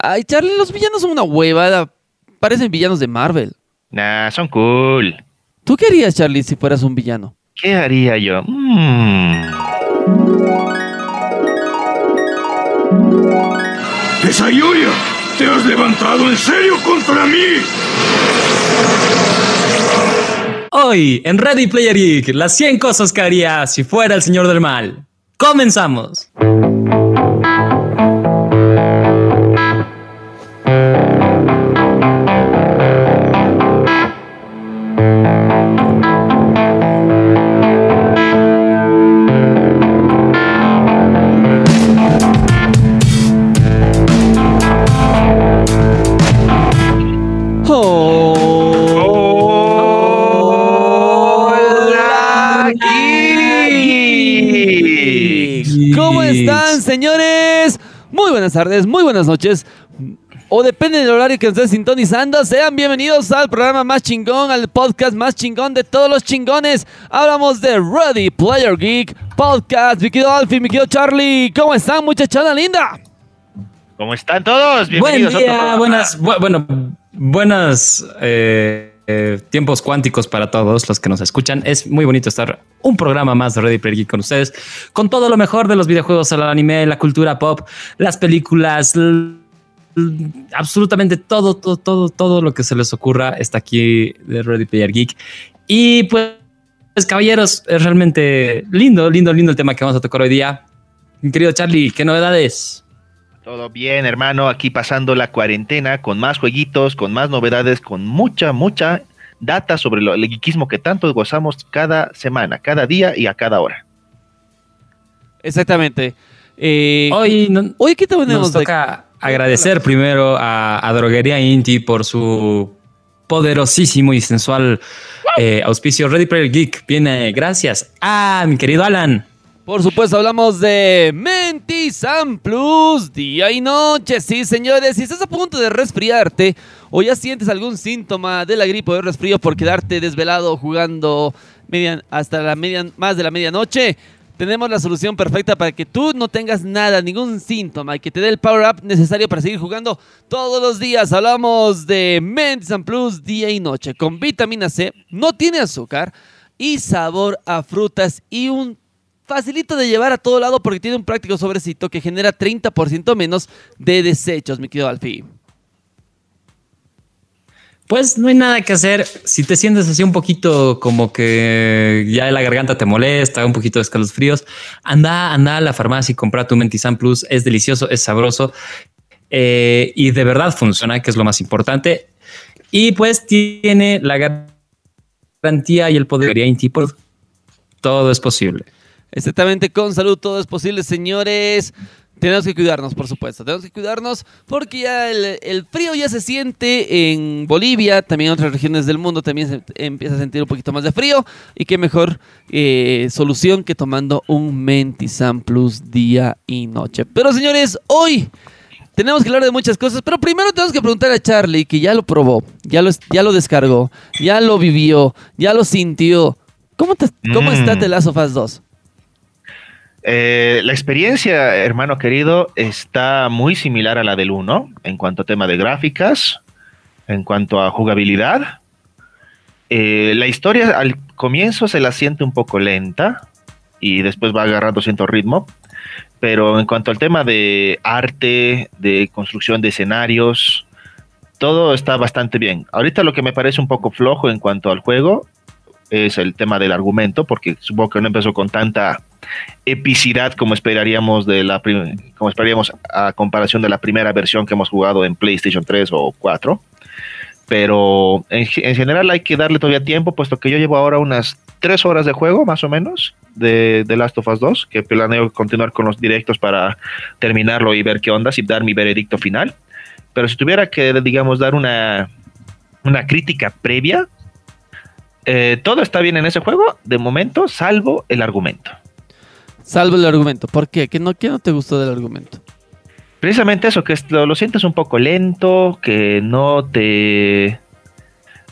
Ay, Charlie, los villanos son una huevada. Parecen villanos de Marvel. Nah, son cool. ¿Tú qué harías, Charlie, si fueras un villano? ¿Qué haría yo? Mm. ¡Desayuya! ¿Te has levantado en serio contra mí? Hoy, en Ready Player Geek, las 100 cosas que haría si fuera el señor del mal. ¡Comenzamos! Buenas tardes, muy buenas noches. O depende del horario que estés sintonizando, sean bienvenidos al programa más chingón, al podcast más chingón de todos los chingones. Hablamos de Ready Player Geek Podcast. Mi querido Alfie, mi querido Charlie, ¿cómo están, muchachada linda? ¿Cómo están todos? Buen Bienvenidos a otro día, programa. buenas, bu- bueno, buenas eh, eh, tiempos cuánticos para todos los que nos escuchan. Es muy bonito estar un programa más de Ready Player Geek con ustedes, con todo lo mejor de los videojuegos, el anime, la cultura pop, las películas, absolutamente todo, todo, todo, todo lo que se les ocurra está aquí de Ready Player Geek. Y pues, caballeros, es realmente lindo, lindo, lindo el tema que vamos a tocar hoy día. Querido Charlie, ¿qué novedades? Todo bien, hermano. Aquí pasando la cuarentena con más jueguitos, con más novedades, con mucha, mucha data sobre lo- el geekismo que tanto gozamos cada semana, cada día y a cada hora. Exactamente. Eh, Hoy no- hoy, ¿qué tenemos nos de- toca agradecer primero a, a Droguería Inti por su poderosísimo y sensual eh, auspicio. Ready Player Geek viene gracias a mi querido Alan. Por supuesto, hablamos de Mentizan Plus, día y noche. Sí, señores, si estás a punto de resfriarte o ya sientes algún síntoma de la gripe o del resfrío por quedarte desvelado jugando hasta la media, más de la medianoche, tenemos la solución perfecta para que tú no tengas nada, ningún síntoma y que te dé el power up necesario para seguir jugando todos los días. Hablamos de Mentizan Plus, día y noche, con vitamina C, no tiene azúcar y sabor a frutas y un facilito de llevar a todo lado porque tiene un práctico sobrecito que genera 30% menos de desechos, mi querido Alfie. Pues no hay nada que hacer. Si te sientes así un poquito como que ya la garganta te molesta, un poquito de escalofríos, anda, anda a la farmacia y compra tu Mentizan Plus. Es delicioso, es sabroso eh, y de verdad funciona, que es lo más importante. Y pues tiene la garantía y el poder de Inti todo es posible. Exactamente, con salud todo es posible, señores. Tenemos que cuidarnos, por supuesto. Tenemos que cuidarnos porque ya el, el frío ya se siente en Bolivia, también en otras regiones del mundo también se empieza a sentir un poquito más de frío. Y qué mejor eh, solución que tomando un Mentizan Plus día y noche. Pero señores, hoy tenemos que hablar de muchas cosas, pero primero tenemos que preguntar a Charlie, que ya lo probó, ya lo, ya lo descargó, ya lo vivió, ya lo sintió. ¿Cómo, te- cómo Mm. está The Last of Us 2? Eh, la experiencia, hermano querido, está muy similar a la del 1 en cuanto a tema de gráficas, en cuanto a jugabilidad. Eh, la historia al comienzo se la siente un poco lenta y después va agarrando cierto ritmo, pero en cuanto al tema de arte, de construcción de escenarios, todo está bastante bien. Ahorita lo que me parece un poco flojo en cuanto al juego es el tema del argumento, porque supongo que no empezó con tanta epicidad como esperaríamos de la como esperaríamos a comparación de la primera versión que hemos jugado en PlayStation 3 o 4. Pero en, ge- en general hay que darle todavía tiempo, puesto que yo llevo ahora unas tres horas de juego, más o menos, de, de Last of Us 2, que planeo continuar con los directos para terminarlo y ver qué onda, y dar mi veredicto final. Pero si tuviera que, digamos, dar una, una crítica previa, eh, todo está bien en ese juego, de momento, salvo el argumento. Salvo el argumento. ¿Por qué? ¿Qué no, qué no te gustó del argumento? Precisamente eso, que lo, lo sientes un poco lento, que no te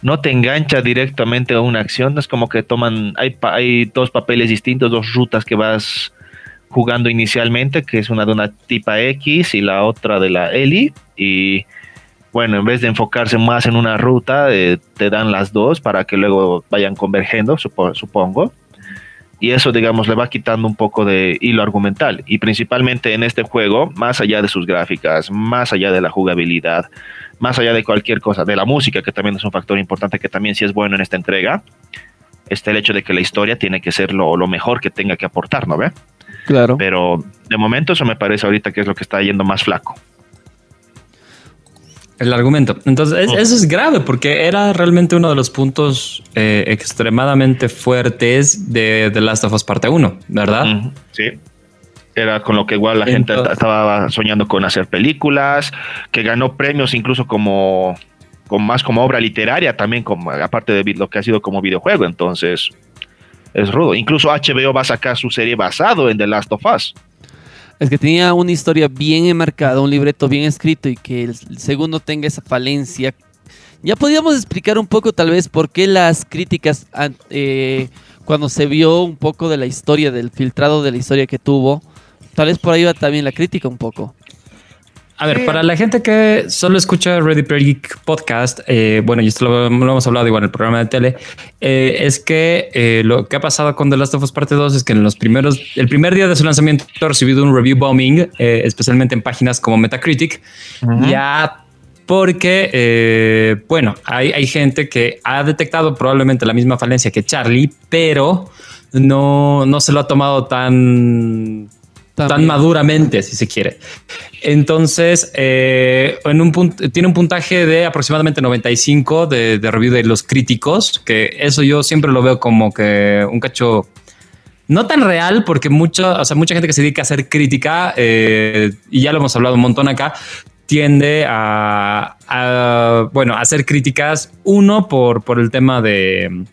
no te engancha directamente a una acción, es como que toman, hay, hay dos papeles distintos, dos rutas que vas jugando inicialmente, que es una de una tipa X y la otra de la Eli. Y bueno, en vez de enfocarse más en una ruta, eh, te dan las dos para que luego vayan convergiendo, supongo. Y eso, digamos, le va quitando un poco de hilo argumental. Y principalmente en este juego, más allá de sus gráficas, más allá de la jugabilidad, más allá de cualquier cosa, de la música, que también es un factor importante, que también sí es bueno en esta entrega, está el hecho de que la historia tiene que ser lo, lo mejor que tenga que aportar, ¿no ve? Claro. Pero de momento eso me parece ahorita que es lo que está yendo más flaco. El argumento. Entonces, eso es grave porque era realmente uno de los puntos eh, extremadamente fuertes de The Last of Us Parte 1, ¿verdad? Sí. Era con lo que igual la gente estaba soñando con hacer películas, que ganó premios incluso como, como más como obra literaria también, como, aparte de lo que ha sido como videojuego. Entonces, es rudo. Incluso HBO va a sacar su serie basado en The Last of Us. Es que tenía una historia bien enmarcada, un libreto bien escrito y que el segundo tenga esa falencia. Ya podríamos explicar un poco tal vez por qué las críticas eh, cuando se vio un poco de la historia, del filtrado de la historia que tuvo, tal vez por ahí va también la crítica un poco. A ver, para la gente que solo escucha Ready Player Geek podcast, eh, bueno, y esto lo, hemos hablado igual en el programa de tele, eh, es que eh, lo que ha pasado con The Last of Us Parte 2 es que en los primeros, el primer día de su lanzamiento ha recibido un review bombing, especialmente en páginas como Metacritic, ya porque, bueno, hay, hay gente que ha detectado probablemente la misma falencia que Charlie, pero no, no se lo ha tomado tan tan maduramente, si se quiere. Entonces, eh, en un tiene un puntaje de aproximadamente 95 de, de, review de los críticos, que eso yo siempre lo veo como que un cacho no tan real, porque mucho, o sea, mucha gente que se dedica a hacer crítica, eh, y ya lo hemos hablado un montón acá, tiende a, bueno, a hacer críticas, uno por, por el tema de,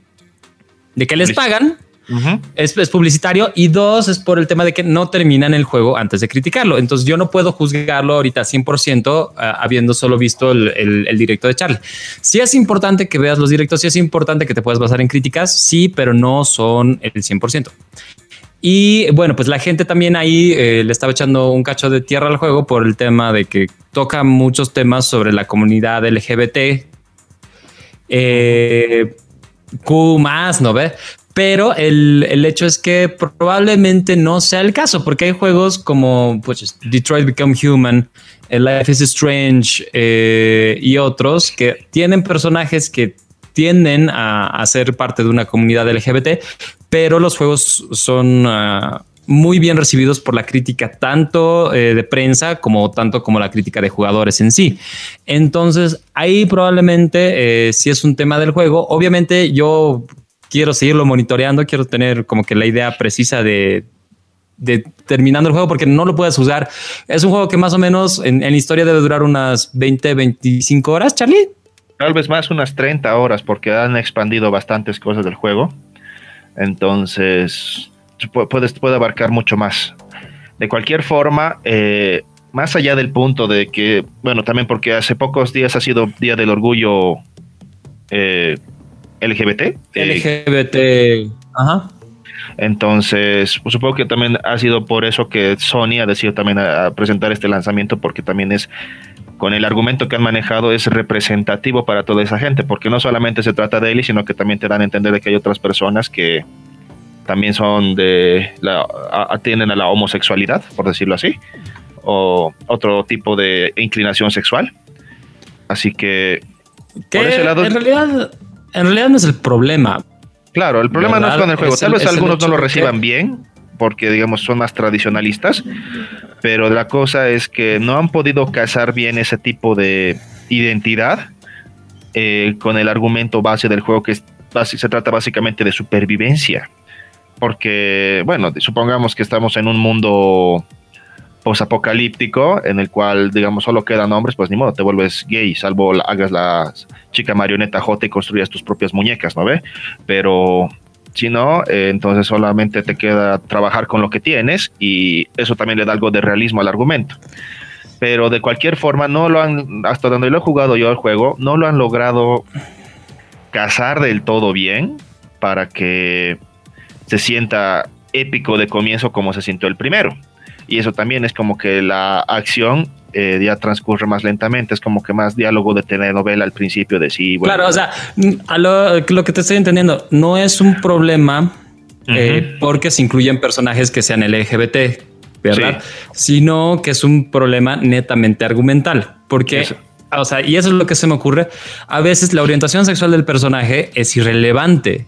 de que les pagan es, publicitario y dos es por el tema de que no terminan el juego antes de criticarlo. Entonces yo no puedo juzgarlo ahorita 100% ah, habiendo solo visto el, directo de Charlie. Sí es importante que veas los directos, sí es importante que te puedas basar en críticas, sí, pero no son el 100%. Y bueno, pues la gente también ahí eh, le estaba echando un cacho de tierra al juego por el tema de que toca muchos temas sobre la comunidad LGBT. Eh, Q más, ¿no ve? Pero el, hecho es que probablemente no sea el caso, porque hay juegos como pues, Detroit Become Human, Life is Strange eh, y otros que tienen personajes que tienden a, ser parte de una comunidad LGBT, pero los juegos son ah, muy bien recibidos por la crítica tanto eh, de prensa como tanto como la crítica de jugadores en sí. Entonces ahí probablemente eh, si es un tema del juego. Obviamente yo quiero seguirlo monitoreando, quiero tener como que la idea precisa de, terminando el juego porque no lo puedes usar. Es un juego que más o menos en, en historia debe durar unas 20, 25 horas, Charlie. Tal vez más unas 30 horas porque han expandido bastantes cosas del juego. Entonces, puede, puede abarcar mucho más. De cualquier forma, eh, más allá del punto de que, bueno, también porque hace pocos días ha sido Día del Orgullo eh, LGBT. LGBT. Ajá. Entonces, pues, supongo que también ha sido por eso que Sony ha decidido también a, presentar este lanzamiento, porque también es, con el argumento que han manejado, es representativo para toda esa gente, porque no solamente se trata de él, sino que también te dan a entender de que hay otras personas que también son de, la, atienden a la homosexualidad, por decirlo así, o otro tipo de inclinación sexual. Así que, por ese lado... En realidad en realidad no es el problema. Claro, el problema no es con el juego. Tal vez algunos no lo reciban bien, porque digamos son más tradicionalistas, pero la cosa es que no han podido casar bien ese tipo de identidad eh, con el argumento base del juego que se trata básicamente de supervivencia. Porque, bueno, supongamos que estamos en un mundo apocalíptico en el cual, digamos, solo quedan hombres, pues ni modo, te vuelves gay, salvo hagas la chica marioneta J y construyas tus propias muñecas, ¿no ve? Pero si no, eh, entonces solamente te queda trabajar con lo que tienes y eso también le da algo de realismo al argumento. Pero de cualquier forma, no lo han, hasta donde lo he jugado yo el juego, no lo han logrado casar del todo bien para que se sienta épico de comienzo como se sintió el primero. Y eso también es como que la acción eh, ya transcurre más lentamente, es como que más diálogo de telenovela al principio de sí. claro, o sea, a lo, que te estoy entendiendo, no es un problema eh, porque se incluyen personajes que sean LGBT, ¿verdad? Sino que es un problema netamente argumental, porque... O sea, y eso es lo que se me ocurre. A veces la orientación sexual del personaje es irrelevante.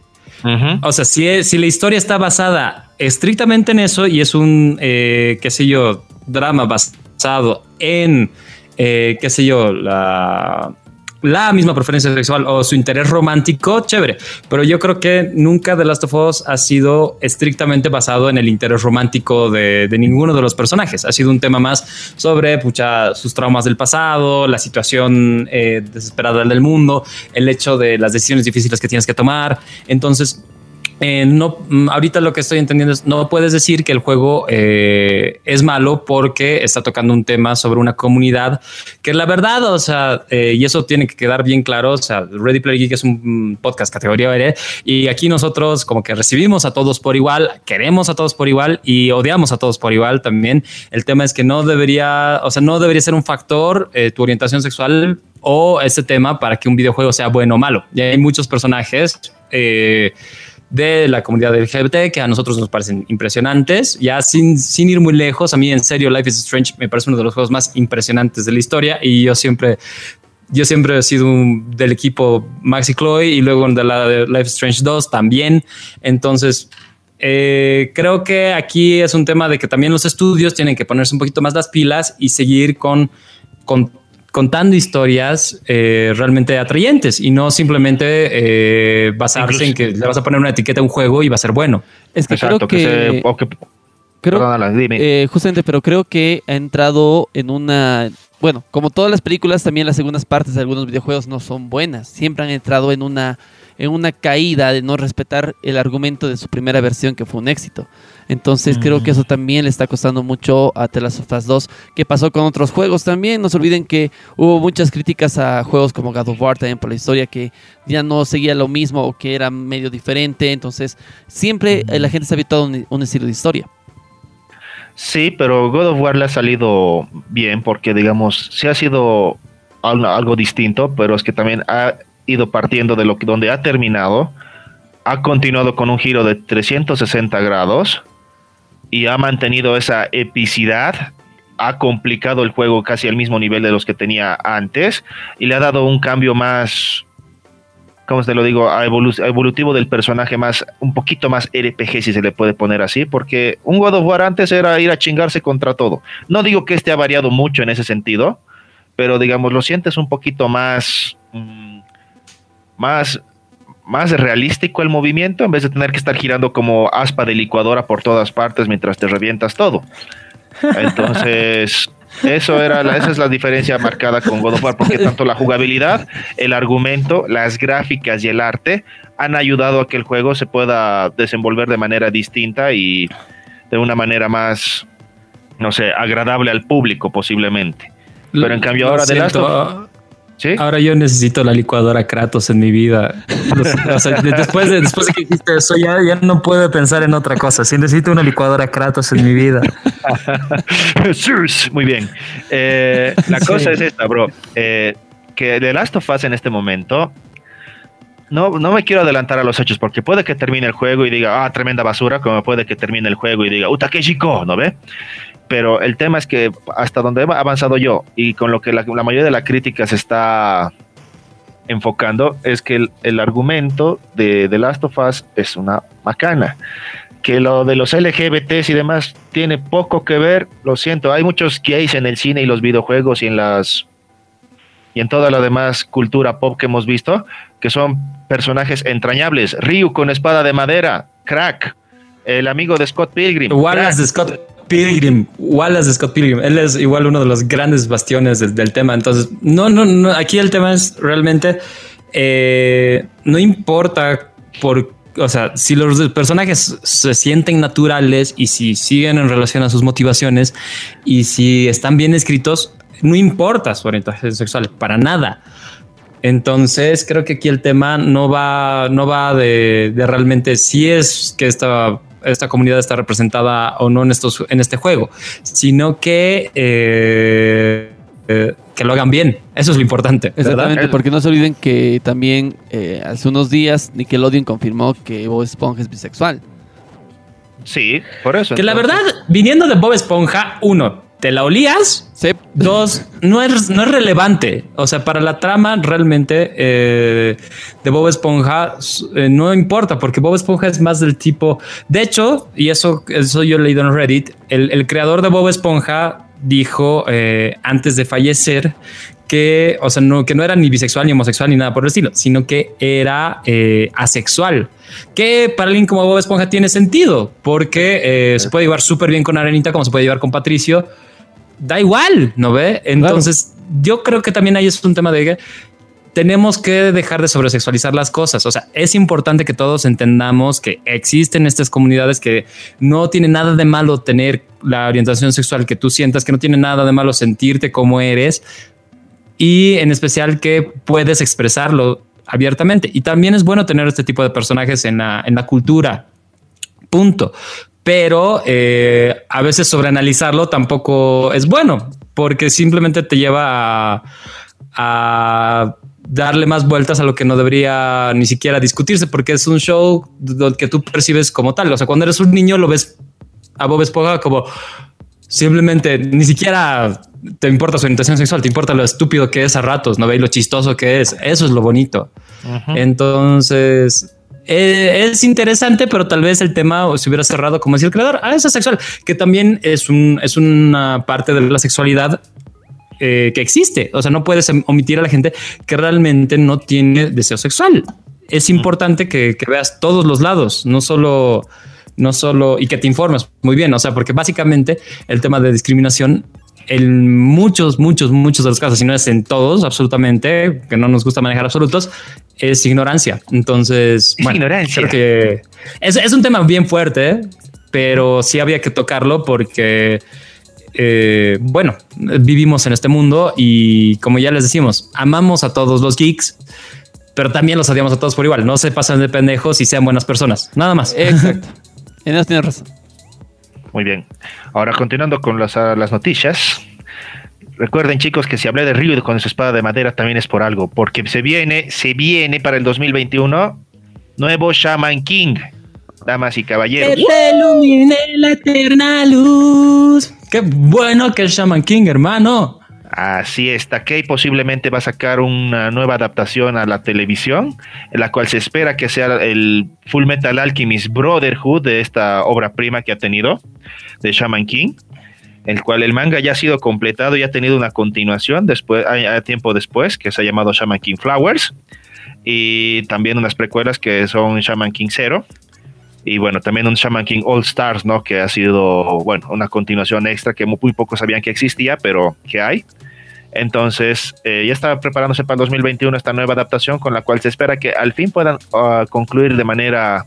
O sea, si, si la historia está basada estrictamente en eso y es un, eh, qué sé yo, drama basado en, eh, qué sé yo, la, la misma preferencia sexual o su interés romántico, chévere. Pero yo creo que nunca The Last of Us ha sido estrictamente basado en el interés romántico de, ninguno de los personajes. Ha sido un tema más sobre pucha, sus traumas del pasado, la situación eh, desesperada del mundo, el hecho de las decisiones difíciles que tienes que tomar. Entonces, eh, no, mm, ahorita lo que estoy entendiendo es no puedes decir que el juego eh, es malo porque está tocando un tema sobre una comunidad que la verdad, o sea, eh, y eso tiene que quedar bien claro. O sea, Ready Player Geek es un mm, podcast categoría R y aquí nosotros como que recibimos a todos por igual, queremos a todos por igual y odiamos a todos por igual también. El tema es que no debería, o sea, no debería ser un factor tu orientación sexual o ese tema para que un videojuego sea bueno o malo. Y hay muchos personajes. De la comunidad LGBT que a nosotros nos parecen impresionantes. Ya sin, sin ir muy lejos, a mí en serio Life is Strange me parece uno de los juegos más impresionantes de la historia y yo siempre yo siempre he sido del equipo Maxi Chloe y luego de Life is Strange 2 también. Entonces, eh, creo que aquí es un tema de que también los estudios tienen que ponerse un poquito más las pilas y seguir con, con contando historias eh, realmente atrayentes y no simplemente eh, basarse en que le vas a poner una etiqueta a un juego y va a ser bueno. Es que creo que, eh, justamente, pero creo que ha entrado en una bueno, como todas las películas, también las segundas partes de algunos videojuegos no son buenas. Siempre han entrado en una en una caída de no respetar el argumento de su primera versión que fue un éxito. Entonces creo que eso también le está costando mucho a The Last of Us 2, que pasó con otros juegos también. No se olviden que hubo muchas críticas a juegos como God of War también por la historia que ya no seguía lo mismo o que era medio diferente. Entonces siempre la gente se ha habituado a un, estilo de historia. Sí, pero God of War le ha salido bien porque, digamos, sí ha sido algo distinto, pero es que también ha ido partiendo de lo que donde ha terminado, ha continuado con un giro de 360 grados y ha mantenido esa epicidad, ha complicado el juego casi al mismo nivel de los que tenía antes y le ha dado un cambio más, ¿cómo te lo digo? evolutivo del personaje más, un poquito más RPG si se le puede poner así, porque un God of War antes era ir a chingarse contra todo. No digo que este ha variado mucho en ese sentido, pero digamos, lo sientes un poquito más... Mm, más, más realístico el movimiento en vez de tener que estar girando como aspa de licuadora por todas partes mientras te revientas todo. Entonces, eso era esa es la diferencia marcada con God of War, porque tanto la jugabilidad, el argumento, las gráficas y el arte han ayudado a que el juego se pueda desenvolver de manera distinta y de una manera más, no sé, agradable al público posiblemente. Pero en cambio ahora de Last Ahora yo necesito la licuadora Kratos en mi vida. después, de, después de que dijiste eso, ya, ya no puedo pensar en otra cosa. Sí necesito una licuadora Kratos en mi vida. Muy bien. Eh, la cosa es esta, bro. Eh, que The Last of Us en este momento no, no me quiero adelantar a los hechos porque puede que termine el juego y diga, ah, tremenda basura, como puede que termine el juego y diga, uta, qué chico, ¿no ve? Pero el tema es que hasta donde he avanzado yo y con lo que la, mayoría de la crítica se está enfocando es que el, argumento de The Last of Us es una macana. Que lo de los LGBTs y demás tiene poco que ver, lo siento, hay muchos gays en el cine y los videojuegos y en las y en toda la demás cultura pop que hemos visto, que son personajes entrañables. Ryu con espada de madera, crack, el amigo de Scott Pilgrim. Wallace de Scott Pilgrim, Wallace Scott Pilgrim, él es igual uno de los grandes bastiones del, tema. Entonces, no, no, no, aquí el tema es realmente, eh, no importa por, o sea, si los personajes se sienten naturales y si siguen en relación a sus motivaciones y si están bien escritos, no importa su orientación sexual, para nada. Entonces creo que aquí el tema no va, no va de, de realmente si es que esta esta comunidad está representada o no en, estos, en este juego, sino que, eh, eh, que lo hagan bien. Eso es lo importante. Exactamente, porque no se olviden que también eh, hace unos días Nickelodeon confirmó que Bob Esponja es bisexual. Sí, por eso. Que la verdad, viniendo de Bob Esponja, uno, ¿te la olías? Sí. Dos, no es, no es relevante. O sea, para la trama realmente eh, de Bob Esponja eh, no importa, porque Bob Esponja es más del tipo. De hecho, y eso, eso yo he leído en Reddit, el, el creador de Bob Esponja dijo eh, antes de fallecer que, o sea, no, que no era ni bisexual ni homosexual ni nada por el estilo, sino que era eh, asexual. Que para alguien como Bob Esponja tiene sentido, porque eh, se puede llevar súper bien con Arenita, como se puede llevar con Patricio. Da igual, ¿no ve? Entonces, yo creo que también ahí es un tema de que tenemos que dejar de sobresexualizar las cosas. O sea, es importante que todos entendamos que existen estas comunidades que no tiene nada de malo tener la orientación sexual que tú sientas, que no tiene nada de malo sentirte como eres y en especial que puedes expresarlo abiertamente. Y también es bueno tener este tipo de personajes en la, en la cultura. Punto. Pero eh, a veces sobreanalizarlo tampoco es bueno, porque simplemente te lleva a, a darle más vueltas a lo que no debería ni siquiera discutirse, porque es un show que tú percibes como tal. O sea, cuando eres un niño lo ves a Bob Esponja como simplemente ni siquiera te importa su orientación sexual, te importa lo estúpido que es a ratos, no veis lo chistoso que es. Eso es lo bonito. Entonces eh, es interesante, pero tal vez el tema se hubiera cerrado, como decía el creador, a esa sexual, que también es, un, es una parte de la sexualidad eh, que existe. O sea, no puedes omitir a la gente que realmente no tiene deseo sexual. Es importante que, que veas todos los lados, no solo, no solo y que te informes muy bien. O sea, porque básicamente el tema de discriminación en muchos, muchos, muchos de los casos, si no es en todos, absolutamente, que no nos gusta manejar absolutos, es ignorancia. Entonces, es bueno, ignorancia. Creo que es, es, un tema bien fuerte, pero sí había que tocarlo porque, eh, bueno, vivimos en este mundo y como ya les decimos, amamos a todos los geeks, pero también los odiamos a todos por igual. No se pasen de pendejos y sean buenas personas. Nada más. Exacto. en eso tienes razón. Muy bien. Ahora continuando con las, uh, las, noticias. Recuerden chicos que si hablé de Ryu con su espada de madera también es por algo, porque se viene, se viene para el 2021 nuevo Shaman King, damas y caballeros. Que te ilumine la eterna luz. Qué bueno que es Shaman King, hermano. Así es, Takei posiblemente va a sacar una nueva adaptación a la televisión, en la cual se espera que sea el Full Metal Alchemist Brotherhood de esta obra prima que ha tenido de Shaman King, el cual el manga ya ha sido completado y ha tenido una continuación después, a, tiempo después, que se ha llamado Shaman King Flowers, y también unas precuelas que son Shaman King Zero, y bueno, también un Shaman King All Stars, ¿no? Que ha sido, bueno, una continuación extra que muy, pocos sabían que existía, pero que hay. Entonces, eh, ya está preparándose para el 2021 esta nueva adaptación con la cual se espera que al fin puedan uh, concluir de manera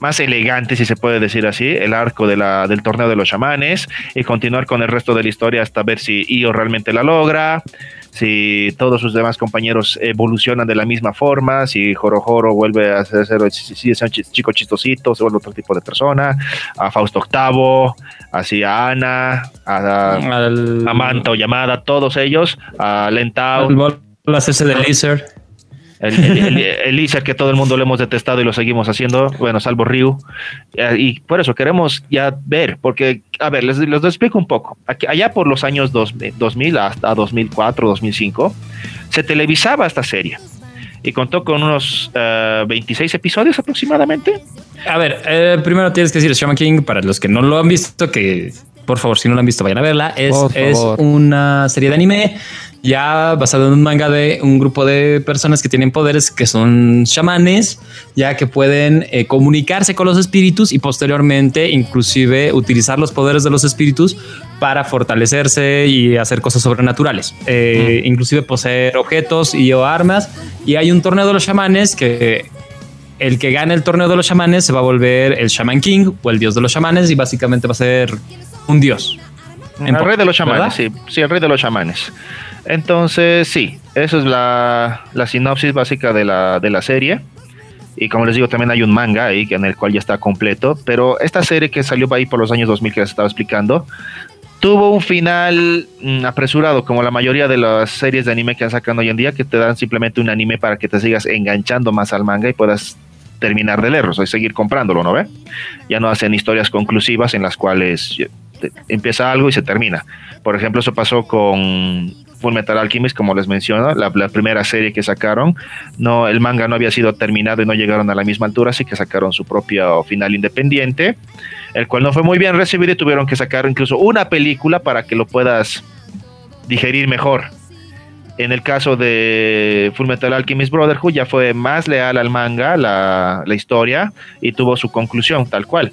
más elegante, si se puede decir así, el arco de la, del torneo de los chamanes y continuar con el resto de la historia hasta ver si Io realmente la logra, si todos sus demás compañeros evolucionan de la misma forma, si Joro Joro vuelve a ser, si es un chico chistosito, se vuelve otro tipo de persona, a Fausto Octavo, así a Ana, a, a Manta o Llamada, todos ellos, a Lentao. Las S de Laser. El, el, que todo el mundo lo hemos detestado y lo seguimos haciendo, bueno, salvo Ryu. Y por eso queremos ya ver, porque, a ver, les, les explico un poco. Allá por los años 2000 hasta 2004, 2005, se televisaba esta serie y contó con unos uh, 26 episodios aproximadamente. A ver, eh, primero tienes que decir Shaman King, para los que no lo han visto, que por favor, si no lo han visto, vayan a verla. Es, es una serie de anime ya basado en un manga de un grupo de personas que tienen poderes que son chamanes, ya que pueden eh, comunicarse con los espíritus y posteriormente inclusive utilizar los poderes de los espíritus para fortalecerse y hacer cosas sobrenaturales, eh, mm. inclusive poseer objetos y o armas. Y hay un torneo de los chamanes que el que gane el torneo de los chamanes se va a volver el Shaman King o el dios de los chamanes y básicamente va a ser un dios. El rey de los chamanes, sí, sí, el rey de los chamanes. Entonces, sí, esa es la, la sinopsis básica de la, de la serie. Y como les digo, también hay un manga ahí en el cual ya está completo. Pero esta serie que salió ahí por los años 2000 que les estaba explicando, tuvo un final mm, apresurado, como la mayoría de las series de anime que han sacado hoy en día, que te dan simplemente un anime para que te sigas enganchando más al manga y puedas terminar de leerlo, o sea, seguir comprándolo, ¿no ve? Ya no hacen historias conclusivas en las cuales empieza algo y se termina. Por ejemplo, eso pasó con Full Metal Alchemist, como les menciono, la, primera serie que sacaron, no, el manga no había sido terminado y no llegaron a la misma altura, así que sacaron su propio final independiente, el cual no fue muy bien recibido y tuvieron que sacar incluso una película para que lo puedas digerir mejor. En el caso de Fullmetal Alchemist Brotherhood ya fue más leal al manga, la, historia, y tuvo su conclusión tal cual.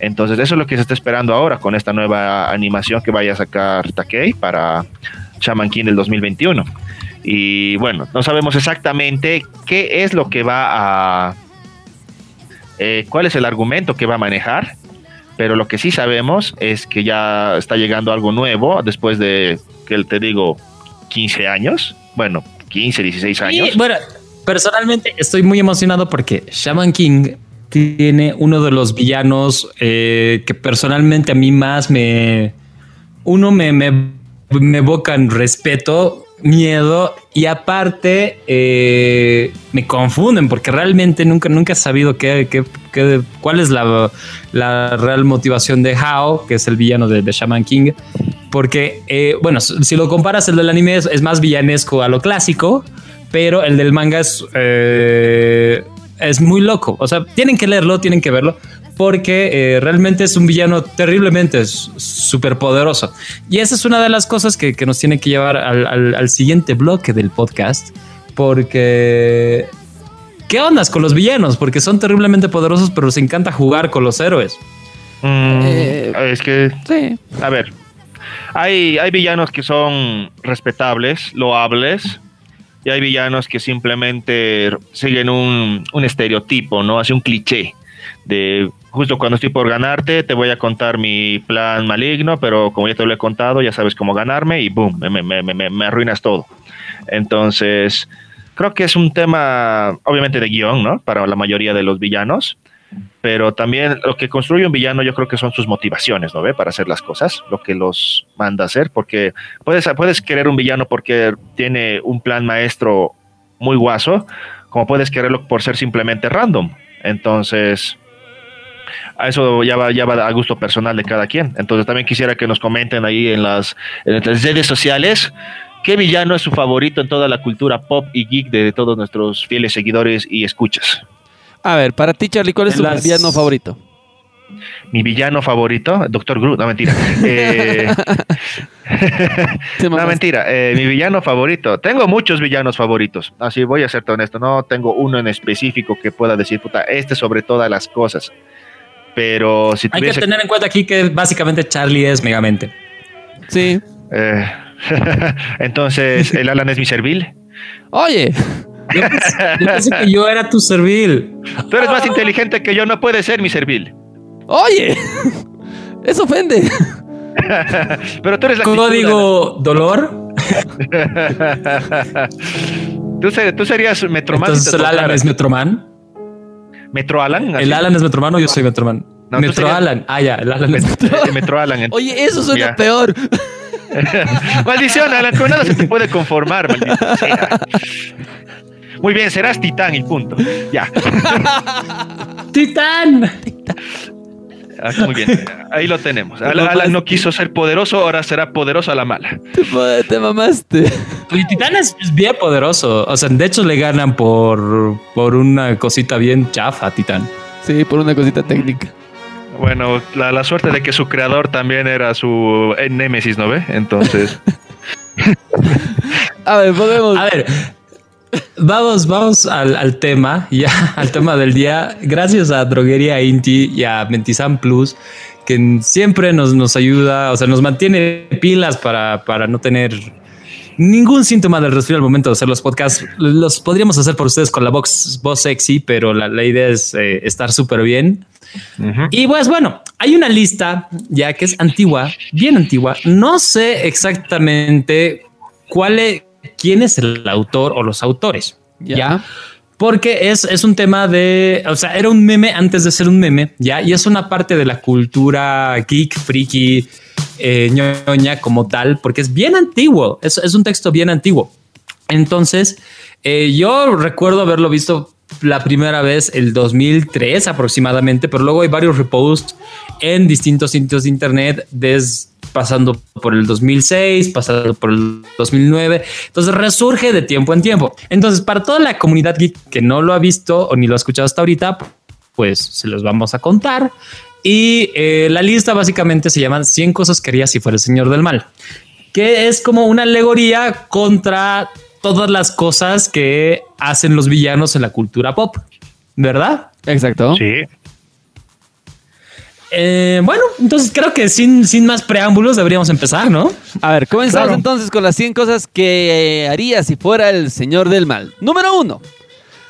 Entonces eso es lo que se está esperando ahora con esta nueva animación que vaya a sacar Takei para Shaman King del 2021. Y bueno, no sabemos exactamente qué es lo que va a... Eh, cuál es el argumento que va a manejar, pero lo que sí sabemos es que ya está llegando algo nuevo después de que te digo 15 años, bueno, 15, 16 años. bueno, personalmente estoy muy emocionado porque Shaman King tiene uno de los villanos eh, que personalmente a mí más me... Uno me, me, me evocan respeto, miedo y aparte eh, me confunden porque realmente nunca, nunca he sabido qué, qué, cuál es la, la, real motivación de Hao, que es el villano de, Shaman King. Porque, eh, bueno, si lo comparas, el del anime es, más villanesco a lo clásico, pero el del manga es, eh, es muy loco. O sea, tienen que leerlo, tienen que verlo, porque eh, realmente es un villano terriblemente súper poderoso. Y esa es una de las cosas que, nos tiene que llevar al, siguiente bloque del podcast, porque ¿qué ondas con los villanos? Porque son terriblemente poderosos, pero les encanta jugar con los héroes. Mm, es que, sí. a ver, hay, hay villanos que son respetables, loables, y hay villanos que simplemente siguen un, un estereotipo, ¿no? Hace un cliché de justo cuando estoy por ganarte, te voy a contar mi plan maligno, pero como ya te lo he contado, ya sabes cómo ganarme y boom, me, me, me, me arruinas todo. Entonces, creo que es un tema, obviamente, de guion, ¿no? Para la mayoría de los villanos pero también lo que construye un villano yo creo que son sus motivaciones, ¿no ve? Para hacer las cosas, lo que los manda a hacer, porque puedes, puedes querer un villano porque tiene un plan maestro muy guaso, como puedes quererlo por ser simplemente random. Entonces, a eso ya va, ya va a gusto personal de cada quien. Entonces también quisiera que nos comenten ahí en las, en las redes sociales qué villano es su favorito en toda la cultura pop y geek de todos nuestros fieles seguidores y escuchas. A ver, para ti, Charlie, ¿cuál es tu villano favorito? Mi villano favorito, Doctor Groot, no mentira. Eh, no mentira, eh, mi villano favorito. Tengo muchos villanos favoritos, así voy a ser honesto. No tengo uno en específico que pueda decir, puta, este sobre todas las cosas. Pero si Hay que tener en cuenta aquí que básicamente Charlie es Megamente. Sí. Eh, entonces, ¿el Alan es mi servil? Oye. Yo pensé, que yo era tu servil. Tú eres más inteligente que yo, no puedes ser mi servil. Oye, eso ofende. Pero tú eres la Código dolor. ¿Tú, tú, serías Metroman. Entonces el Alan es Metroman. ¿Metro Alan? ¿El Alan es Metroman o yo soy Metroman? Metro Alan. Ah, ya, el Alan es Metro, Alan. Oye, eso suena peor. maldición, Alan, con nada se te puede conformar, Muy bien, serás titán y punto. Ya. ¡Titán! Ah, muy bien, ahí lo tenemos. Alan, no quiso ser poderoso, ahora será poderoso a la mala. Te, mamaste. Y Titán es bien poderoso. O sea, de hecho le ganan por, por una cosita bien chafa a Titán. Sí, por una cosita técnica. Bueno, la, la suerte de que su creador también era su némesis, ¿no ve? Entonces. a ver, podemos. A ver, Vamos, vamos al, tema, ya al tema del día. Gracias a Droguería Inti y a Mentizan Plus, que siempre nos, nos ayuda, o sea, nos mantiene pilas para, para no tener ningún síntoma del resfriado al momento de hacer los podcasts. Los podríamos hacer por ustedes con la voz, voz sexy, pero la, la idea es eh, estar súper bien. Y pues bueno, hay una lista ya que es antigua, bien antigua. No sé exactamente cuál es, quién es el autor o los autores. ¿Ya? porque es, es un tema de, o sea, era un meme antes de ser un meme, ya, y es una parte de la cultura geek, friki, eh, ñoña como tal, porque es bien antiguo, es, es un texto bien antiguo. Entonces, eh, yo recuerdo haberlo visto la primera vez el 2003 aproximadamente, pero luego hay varios reposts en distintos sitios de internet desde pasando por el 2006, pasando por el 2009. Entonces resurge de tiempo en tiempo. Entonces, para toda la comunidad geek que no lo ha visto o ni lo ha escuchado hasta ahorita, pues se los vamos a contar. Y eh, la lista básicamente se llama 100 cosas que haría si fuera el señor del mal, que es como una alegoría contra todas las cosas que hacen los villanos en la cultura pop, ¿verdad? Exacto. Sí. Eh, bueno, entonces creo que sin, sin más preámbulos deberíamos empezar, ¿no? A ver, comenzamos Claro. entonces con las 100 cosas que eh, haría si fuera el señor del mal. Número 1.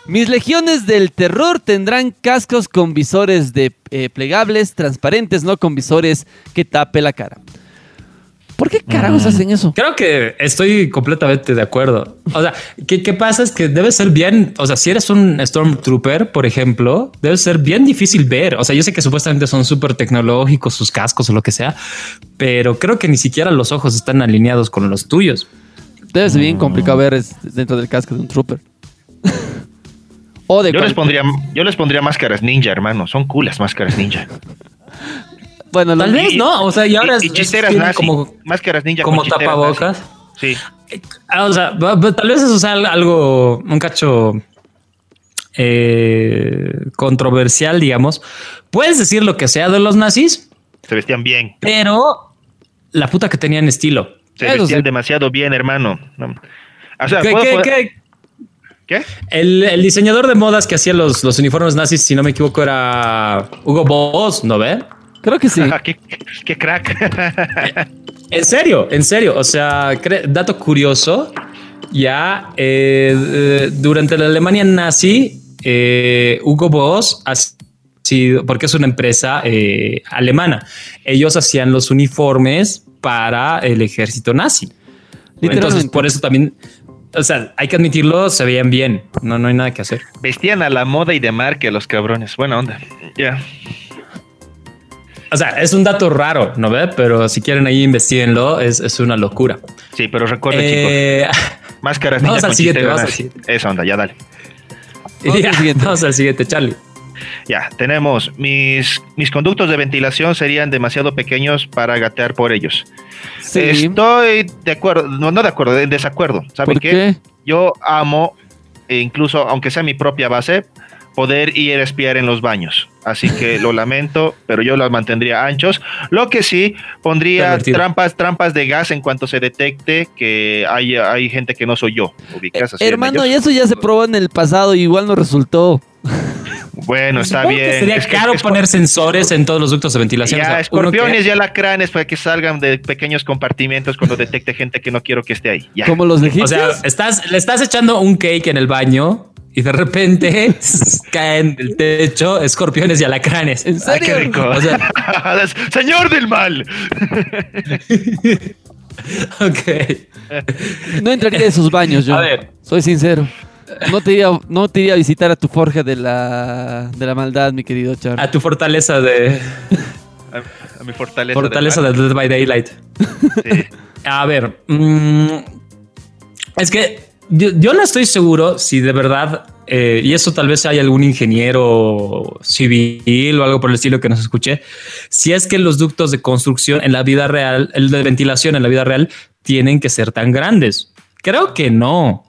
Mis legiones del terror tendrán cascos con visores de eh, plegables, transparentes, no con visores que tape la cara. ¿Por qué carajos hacen eso? Creo que estoy completamente de acuerdo. O sea, ¿qué, qué pasa? Es que debe ser bien, o sea, si eres un Stormtrooper, por ejemplo, debe ser bien difícil ver. O sea, yo sé que supuestamente son súper tecnológicos sus cascos o lo que sea, pero creo que ni siquiera los ojos están alineados con los tuyos. Debe ser bien complicado ver dentro del casco de un trooper. o de Yo les, pondría, yo les pondría máscaras ninja, hermano. Son cool las máscaras ninja. Bueno, Tal vez no, o sea, y ahora y, y es- nazi. como, máscaras ninja como tapabocas. nazi. Sí. Ah, O sea, va- va- tal vez eso sea algo, un cacho eh, controversial, digamos. Puedes decir lo que sea de los nazis, Se vestían bien. pero la puta que tenían estilo. Se Eso vestían sí. demasiado bien, hermano. No. O sea, ¿Qué, ¿puedo- qué- puedo- qué? qué? El, el diseñador de modas que hacía los, los uniformes nazis, si no me equivoco, era Hugo Boss, ¿no ve? Creo que sí. qué, qué crack. En serio, en serio. O sea, dato curioso, ya eh, eh, durante la Alemania nazi, eh, Hugo Boss ha sido, porque es una empresa eh, alemana, ellos hacían los uniformes para el ejército nazi. Entonces, Literalmente. por eso también, o sea, hay que admitirlo, se veían bien. No, no hay nada que hacer. Vestían a la moda y de marca los cabrones. Buena onda. Ya. O sea, es un dato raro, ¿no ve? Pero si quieren ahí investiguenlo, es, es una locura. Sí, pero recuerden, Eh, chicos. Máscaras vamos al siguiente, vamos al siguiente. Esa onda, ya dale. Vamos ya, al siguiente. vamos al siguiente, Charlie. Ya, tenemos. Mis, mis conductos de ventilación serían demasiado pequeños para gatear por ellos. Sí. Estoy de acuerdo, no, no de acuerdo, en desacuerdo. ¿Saben ¿Por qué? qué? Yo amo, e incluso aunque sea mi propia base, poder ir a espiar en los baños. Así que lo lamento, pero yo los mantendría anchos. Lo que sí, pondría Pervertido. trampas, trampas de gas en cuanto se detecte que hay, hay gente que no soy yo. ubicas así Hermano, y eso ya se probó en el pasado, igual no resultó. Bueno, está Supongo que bien. sería Es que- caro es- poner sensores en todos los ductos de ventilación. Ya, O sea, escorpiones que- y alacranes para que salgan de pequeños compartimentos cuando detecte gente que no quiero que esté ahí. Ya. Como los o egipcios. sea, estás, le estás echando un cake en el baño y de repente caen del techo escorpiones y alacranes. ¿En Ay, serio? qué rico. O sea- Señor del mal. Ok. No entraría en sus baños, yo. A ver. Soy sincero. No te iría, no te iría a visitar a tu forja de la, de la maldad, mi querido Char. A tu fortaleza de A, a mi fortaleza. fortaleza de del Dead by Daylight. Sí. A ver, mm, es que yo, no estoy seguro si de verdad, eh, y eso tal vez hay algún ingeniero civil o algo por el estilo que nos escuche, si es que los ductos de construcción en la vida real, el de ventilación en la vida real, tienen que ser tan grandes. Creo que no.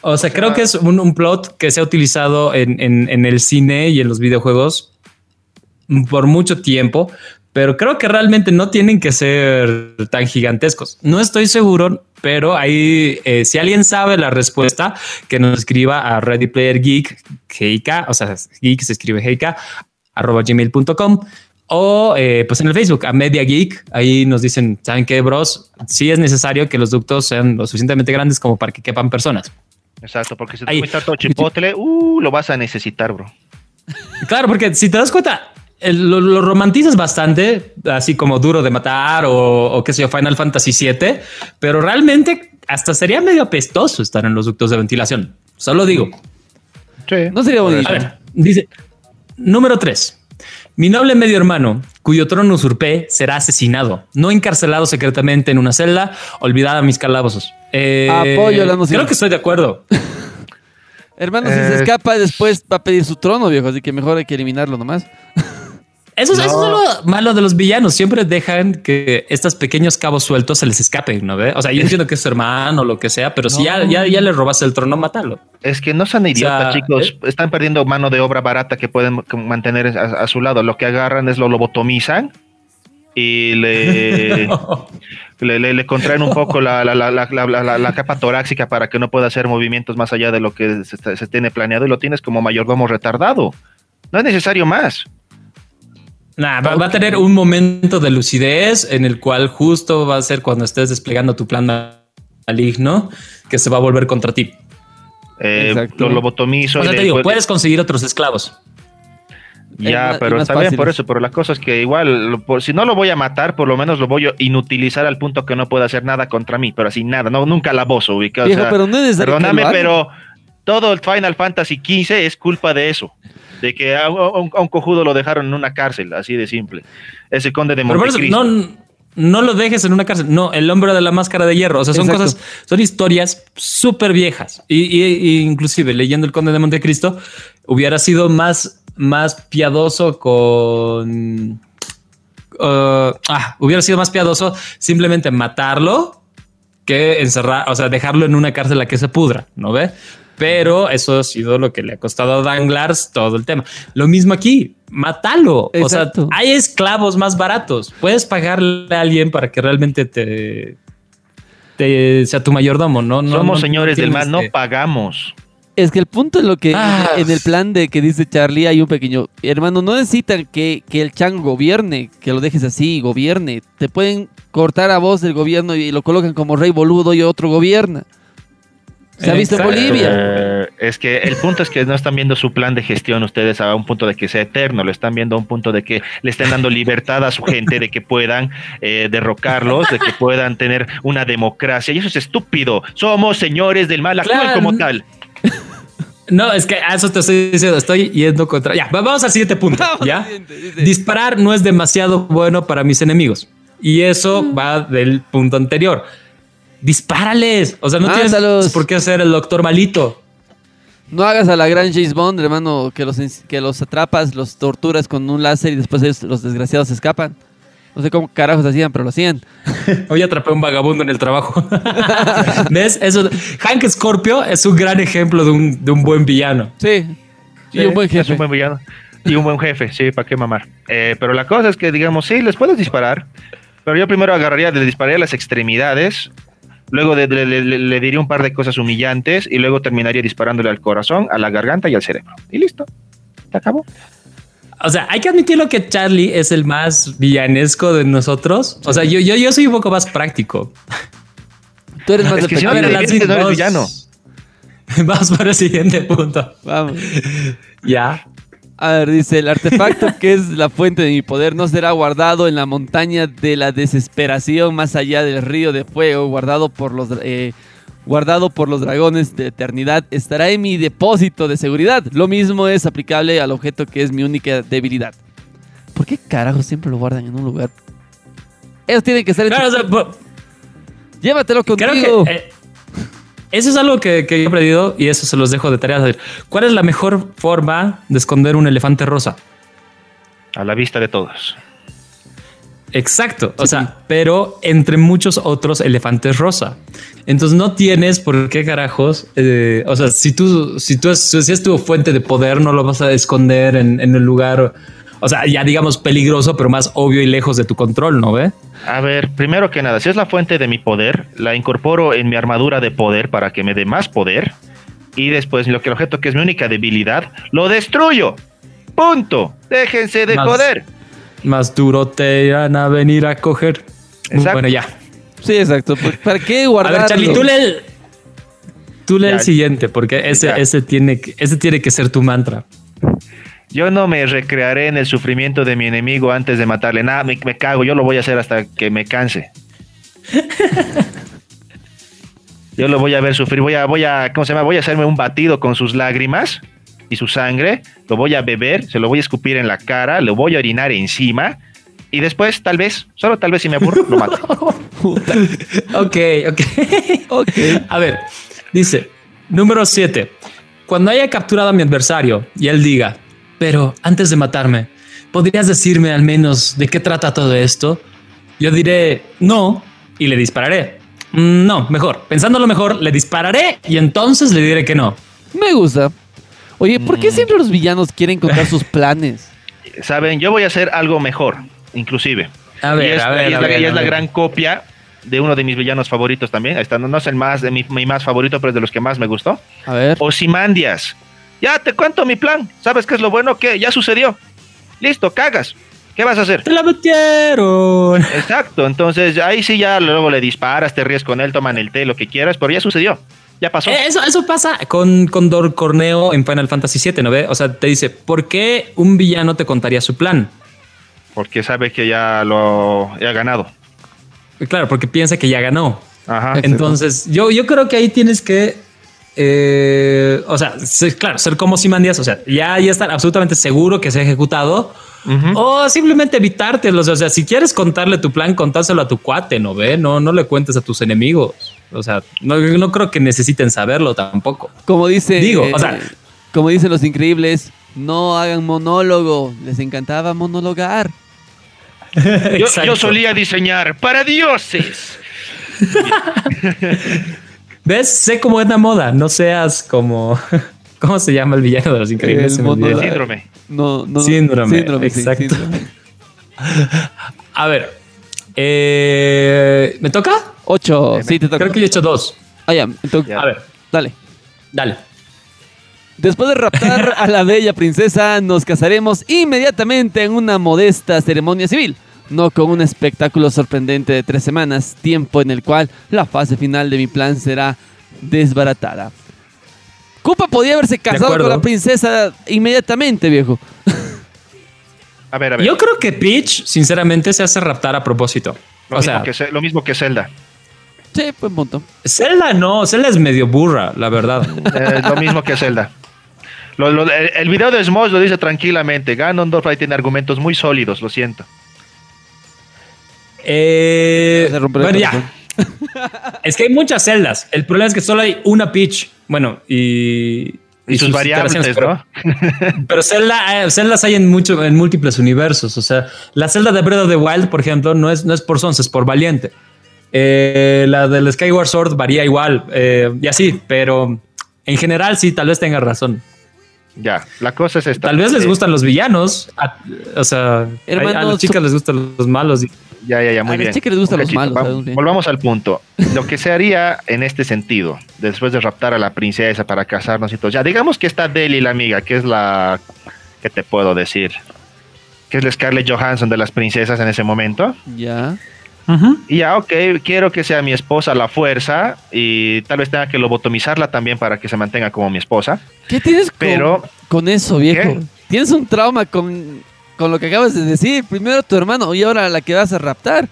O sea, creo que es un, plot que se ha utilizado en- en el cine y en los videojuegos por mucho tiempo, pero creo que realmente no tienen que ser tan gigantescos. No estoy seguro, pero ahí, eh, si alguien sabe la respuesta, que nos escriba a Ready Player Geek, GIK, o sea, geek se escribe GIK, arroba gmail.com o eh, pues en el Facebook a Media Geek. Ahí nos dicen, ¿saben qué, bros? Sí es necesario que los ductos sean lo suficientemente grandes como para que quepan personas. Exacto, porque si tú estás todo chipotle, uh, lo vas a necesitar, bro. Claro, porque si te das cuenta, lo, lo romantizas bastante, así como duro de matar o, o qué sé yo, Final Fantasy VII, pero realmente hasta sería medio apestoso estar en los ductos de ventilación. Solo digo. Sí. No sería bonito. A ver, dice, número 3. Mi noble medio hermano, cuyo trono usurpé, será asesinado, no encarcelado secretamente en una celda, olvidada mis calabozos. Eh, Apoyo la noción. Creo que estoy de acuerdo. Hermano, si se Eh. escapa después va a pedir su trono, viejo, así que mejor hay que eliminarlo nomás. Eso, es- No. eso es lo malo de los villanos. Siempre dejan que estos pequeños cabos sueltos se les escapen, ¿no ve? O sea, yo entiendo que es su hermano o lo que sea, pero si ya, ya, ya le robaste el trono, mátalo. Es que no son idiotas, sea, chicos. Están perdiendo mano de obra barata que pueden mantener a, a su lado. Lo que agarran es lo lobotomizan y le, le, le- le contraen un poco la, la, la, la, capa torácica para que no pueda hacer movimientos más allá de lo que se, tiene planeado y lo tienes como mayordomo retardado. No es necesario más. Nah, va, va a tener un momento de lucidez en el cual justo va a ser cuando estés desplegando tu plan maligno que se va a volver contra ti. Eh, Exacto. lo lobotomizo. O sea, te digo, puedes conseguir otros esclavos. Ya, Es pero está bien por eso, pero la cosa es que igual, lo- por- si no lo voy a matar, por lo menos lo voy a inutilizar al punto que no pueda hacer nada contra mí, pero así nada, no, nunca la voz ubicado. Pero no Perdóname, pero todo el Final Fantasy XV es culpa de eso, de que a, un, a un cojudo lo dejaron en una cárcel, así de simple. Ese conde de Pero por eso, Montecristo. no, no lo dejes en una cárcel. No, el hombre de la máscara de hierro. O sea, son Exacto. cosas, son historias súper viejas. Y, y- y inclusive leyendo el Conde de Montecristo, hubiera sido más, más piadoso con. uh, ah, hubiera sido más piadoso simplemente matarlo que encerrar, o sea, dejarlo en una cárcel a que se pudra, ¿no ve? Pero eso ha sido lo que le ha costado a Danglars todo el tema. Lo mismo aquí, mátalo. Exacto. O sea, hay esclavos más baratos. Puedes pagarle a alguien para que realmente te, te sea tu mayordomo, ¿no? no Somos no señores del mal, no que- pagamos. Es que el punto en lo que Ah. en el plan de que dice Charlie hay un pequeño hermano, no necesitan que, que el Chan gobierne, que lo dejes así, gobierne. Te pueden cortar a vos del gobierno y lo colocan como rey boludo y otro gobierna. Se ha visto en. Bolivia. Eh, es que el punto es que no están viendo su plan de gestión ustedes a un punto de que sea eterno, lo están viendo a un punto de que le estén dando libertad a su gente, de que puedan eh, derrocarlos, de que puedan tener una democracia. Y eso es estúpido. Somos señores del mal, actúen Claro. como tal. No, es que a eso te estoy diciendo, estoy yendo contra. Ya, va- vamos al siguiente punto. Disparar no es demasiado bueno para mis enemigos. Y eso Mm. va del punto anterior. Dispárales. O sea, no Mátalos. tienes por qué ser el doctor malito. No hagas a la gran James Bond, hermano, que los, que los atrapas, los torturas con un láser y después ellos- los desgraciados se escapan. No sé cómo carajos hacían, pero lo hacían. Hoy atrapé a un vagabundo en el trabajo. ¿Ves? Eso. Hank Scorpio es un gran ejemplo de un, de un buen villano. Sí. Y un buen es jefe. un buen villano. Y un buen jefe, sí, ¿para qué mamar? Eh, pero la cosa es que, digamos, sí, les puedes disparar, pero yo primero agarraría, le dispararía a las extremidades, luego de- le, le- le diría un par de cosas humillantes y luego terminaría disparándole al corazón, a la garganta y al cerebro. Y listo, se acabó. O sea, hay que admitirlo que Charlie es el más villanesco de nosotros. O sea, yo, yo, yo soy un poco más práctico. Tú eres más Es de que si no pequeño. te Lanzín, diviertes, no eres vos- villano. Vamos para el siguiente punto. Vamos. Ya. A ver, dice, el artefacto que es la fuente de mi poder no será guardado en la montaña de la desesperación más allá del río de fuego, guardado por los, eh, guardado por los dragones de eternidad, estará en mi depósito de seguridad. Lo mismo es aplicable al objeto que es mi única debilidad. ¿Por qué carajo siempre lo guardan en un lugar? Eso tiene que estar en tu- Claro, o sea, po- Llévatelo contigo. creo que eh, eso es algo que, que he aprendido y eso se los dejo de tarea. ¿Cuál es la mejor forma de esconder un elefante rosa? A la vista de todos. Exacto. O sea, pero entre muchos otros elefantes rosa. Entonces no tienes por qué carajos. eh, o sea, si tú, si tú es, si es tu fuente de poder, no lo vas a esconder en, en el lugar. O sea, ya digamos peligroso, pero más obvio y lejos de tu control, ¿no ve? A ver, primero que nada, si es la fuente de mi poder, la incorporo en mi armadura de poder para que me dé más poder. Y después, lo que el objeto que es mi única debilidad, lo destruyo. Punto. Déjense de Más- joder. Más duro te irán a venir a coger. Exacto. Bueno, ya. Sí, exacto. Pues, ¿Para qué A guardarlo? ver, Charlie, tú lee el, tú lee Ya. el siguiente, porque ese, Ya. ese, tiene, que- ese tiene que ser tu mantra. Yo no me recrearé en el sufrimiento de mi enemigo antes de matarle. Nada, me, me cago. Yo lo voy a hacer hasta que me canse. Yo lo voy a ver sufrir. Voy a, voy a, ¿cómo se llama? Voy a hacerme un batido con sus lágrimas y su sangre, lo voy a beber, se lo voy a escupir en la cara, lo voy a orinar encima y después, tal vez, solo tal vez si me aburro, lo mato. ok, ok. ok. A ver, dice, número 7. Cuando haya capturado a mi adversario y él diga, pero antes de matarme, ¿podrías decirme al menos de qué trata todo esto? Yo diré no y le dispararé. Mm, no, mejor. Pensándolo mejor, le dispararé y entonces le diré que no. Me gusta. Oye, ¿por qué Mm. siempre los villanos quieren contar sus planes? Saben, yo voy a hacer algo mejor, inclusive. A ver, y es, a ver, y es a la, ver, y es a la ver. gran copia de uno de mis villanos favoritos también. Esta no, no es el más de mi, mi más favorito, pero es de los que más me gustó. A ver. Osimandias. Ya te cuento mi plan. ¿Sabes qué es lo bueno? Que ya sucedió. Listo, cagas. ¿Qué vas a hacer? Te la metieron. Exacto. Entonces ahí sí ya luego le disparas, te ríes con él, toman el té, lo que quieras, pero ya sucedió. Ya pasó. Eh, Eso, eso pasa con, con Dor Corneo en Final Fantasy VII, ¿no ve? O sea, te dice, ¿por qué un villano te contaría su plan? Porque sabe que ya lo ha ganado. Claro, porque piensa que ya ganó. Ajá. Entonces, yo, yo creo que ahí tienes que, eh, o sea, ser- claro, ser como Simandias, o sea, ya, ya estar absolutamente seguro que se ha ejecutado. O simplemente evitártelo. O sea, si quieres contarle tu plan, contáselo a tu cuate, ¿no ve? No, no le cuentes a tus enemigos. O sea, no, no creo que necesiten saberlo tampoco. Como dice. Digo, eh, o sea- Como dicen los increíbles, no hagan monólogo. Les encantaba monologar. Yo, yo solía diseñar para dioses. ¿Ves? Sé cómo es la moda. No seas como. ¿Cómo se llama el villano de los increíbles? El El síndrome. No, no. Síndrome, Síndrome, sí, exacto. síndrome. A ver. eh, ¿Me toca? Ocho. Sí, te toca. Creo que yo he hecho dos. Ah, ya. me toca. Ya. A ver, Dale. dale. Después de raptar a la bella princesa, nos casaremos inmediatamente en una modesta ceremonia civil, no con un espectáculo sorprendente de tres semanas, tiempo en el cual la fase final de mi plan será desbaratada. Koopa podía haberse casado con la princesa inmediatamente, viejo. A ver, a ver. Yo creo que Peach, sinceramente, se hace raptar a propósito. Lo, o mismo sea, que, lo mismo que Zelda. Sí, buen punto. Zelda no, Zelda es medio burra, la verdad. Eh, lo mismo que Zelda. Lo- lo- el, el video de Smosh lo dice tranquilamente. Ganondorf ahí tiene argumentos muy sólidos, lo siento. Eh, bueno, ya. Es que hay muchas celdas. El problema es que solo hay una Peach. Bueno, y. Y, sus, variables, iteraciones, ¿no? Pero, pero eh, celdas hay en, mucho, en múltiples universos. O sea, la celda de Breath of the Wild, por ejemplo, no es, no es por Sons, es por Valiente. Eh, la del Skyward Sword varía igual. eh, y así, pero en general sí, tal vez tenga razón. Ya, la cosa es esta. Tal vez les gustan los villanos. a- o sea, a- las chicas les gustan los malos. y- Ya, ya, ya, muy A bien. chicas les gustan los malos, va-. Volvamos al punto. Lo que se haría en este sentido, después de raptar a la princesa para casarnos y todo. Ya, digamos que está Deli, la amiga, que es la. ¿Qué te puedo decir? Que es la Scarlett Johansson de las princesas en ese momento. Ya. Y ya, ok, quiero que sea mi esposa a la fuerza y tal vez tenga que lobotomizarla también para que se mantenga como mi esposa. ¿Qué tienes con, Pero- con eso, viejo? ¿Qué? Tienes un trauma con, con lo que acabas de decir. Primero tu hermano y ahora la que vas a raptar.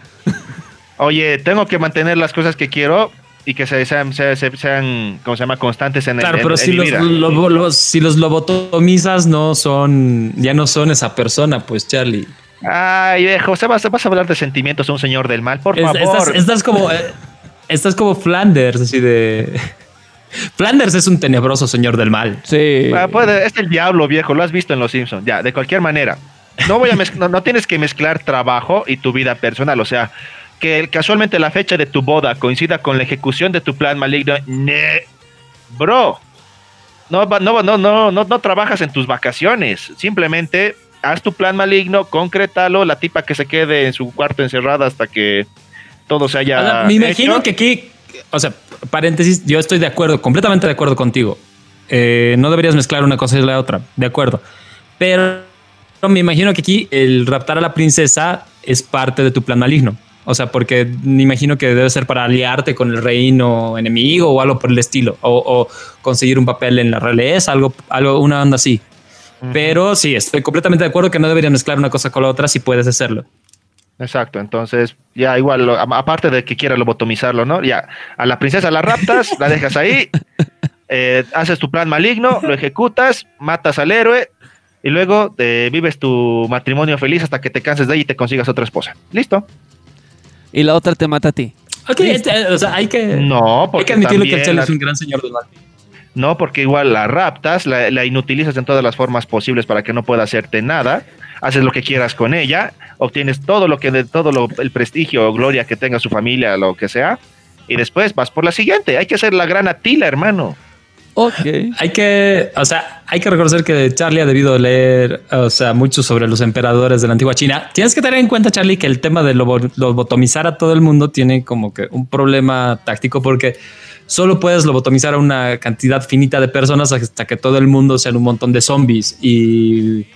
Oye, tengo que mantener las cosas que quiero y que se- sean, se- se- sean, ¿cómo se llama? Constantes en, Claro, en- pero en si los, vida. lobo- los- si los lobotomizas no son, ya no son esa persona, pues Charlie. Ay, viejo, ¿se vas, vas a hablar de sentimientos de un señor del mal, por Es- favor. estás, estás como, eh, estás como Flanders, así de. Flanders es un tenebroso señor del mal. Sí. Ah, puede- es el diablo, viejo, lo has visto en Los Simpsons. Ya, de cualquier manera. No, voy a no, no tienes que mezclar trabajo y tu vida personal. O sea, que casualmente la fecha de tu boda coincida con la ejecución de tu plan maligno. Ne. Bro, no, no, no, no, no, no trabajas en tus vacaciones. Simplemente haz tu plan maligno, concrétalo. La tipa que se quede en su cuarto encerrada hasta que todo se haya. Me imagino hecho. que aquí, o sea, paréntesis, yo estoy de acuerdo, completamente de acuerdo contigo. Eh, no deberías mezclar una cosa y la otra, de acuerdo. Pero me imagino que aquí el raptar a la princesa es parte de tu plan maligno. O sea, porque me imagino que debe ser para aliarte con el reino enemigo o algo por el estilo. O, o conseguir un papel en la realeza, algo, algo, una onda así. Pero sí, estoy completamente de acuerdo que no deberías mezclar una cosa con la otra si puedes hacerlo. Exacto, entonces ya igual, lo- aparte de que quiera lobotomizarlo, ¿no? Ya, a la princesa la raptas, la dejas ahí, eh, haces tu plan maligno, lo ejecutas, matas al héroe y luego eh, vives tu matrimonio feliz hasta que te canses de ahí y te consigas otra esposa. ¿Listo? Y la otra te mata a ti. Ok, este, o sea, hay que, No, hay porque que admitirlo que también el Chelo la- es un gran señor del mal. No, porque igual la raptas, la, la inutilizas en todas las formas posibles para que no pueda hacerte nada. Haces lo que quieras con ella, obtienes todo lo que de todo lo, el prestigio o gloria que tenga su familia, lo que sea, y después vas por la siguiente. Hay que hacer la gran Atila, hermano. Ok. Hay que, o sea, hay que reconocer que Charlie ha debido leer, o sea, mucho sobre los emperadores de la antigua China. Tienes que tener en cuenta, Charlie, que el tema de lobo- lobotomizar a todo el mundo tiene como que un problema táctico porque solo puedes lobotomizar a una cantidad finita de personas hasta que todo el mundo sean un montón de zombies y,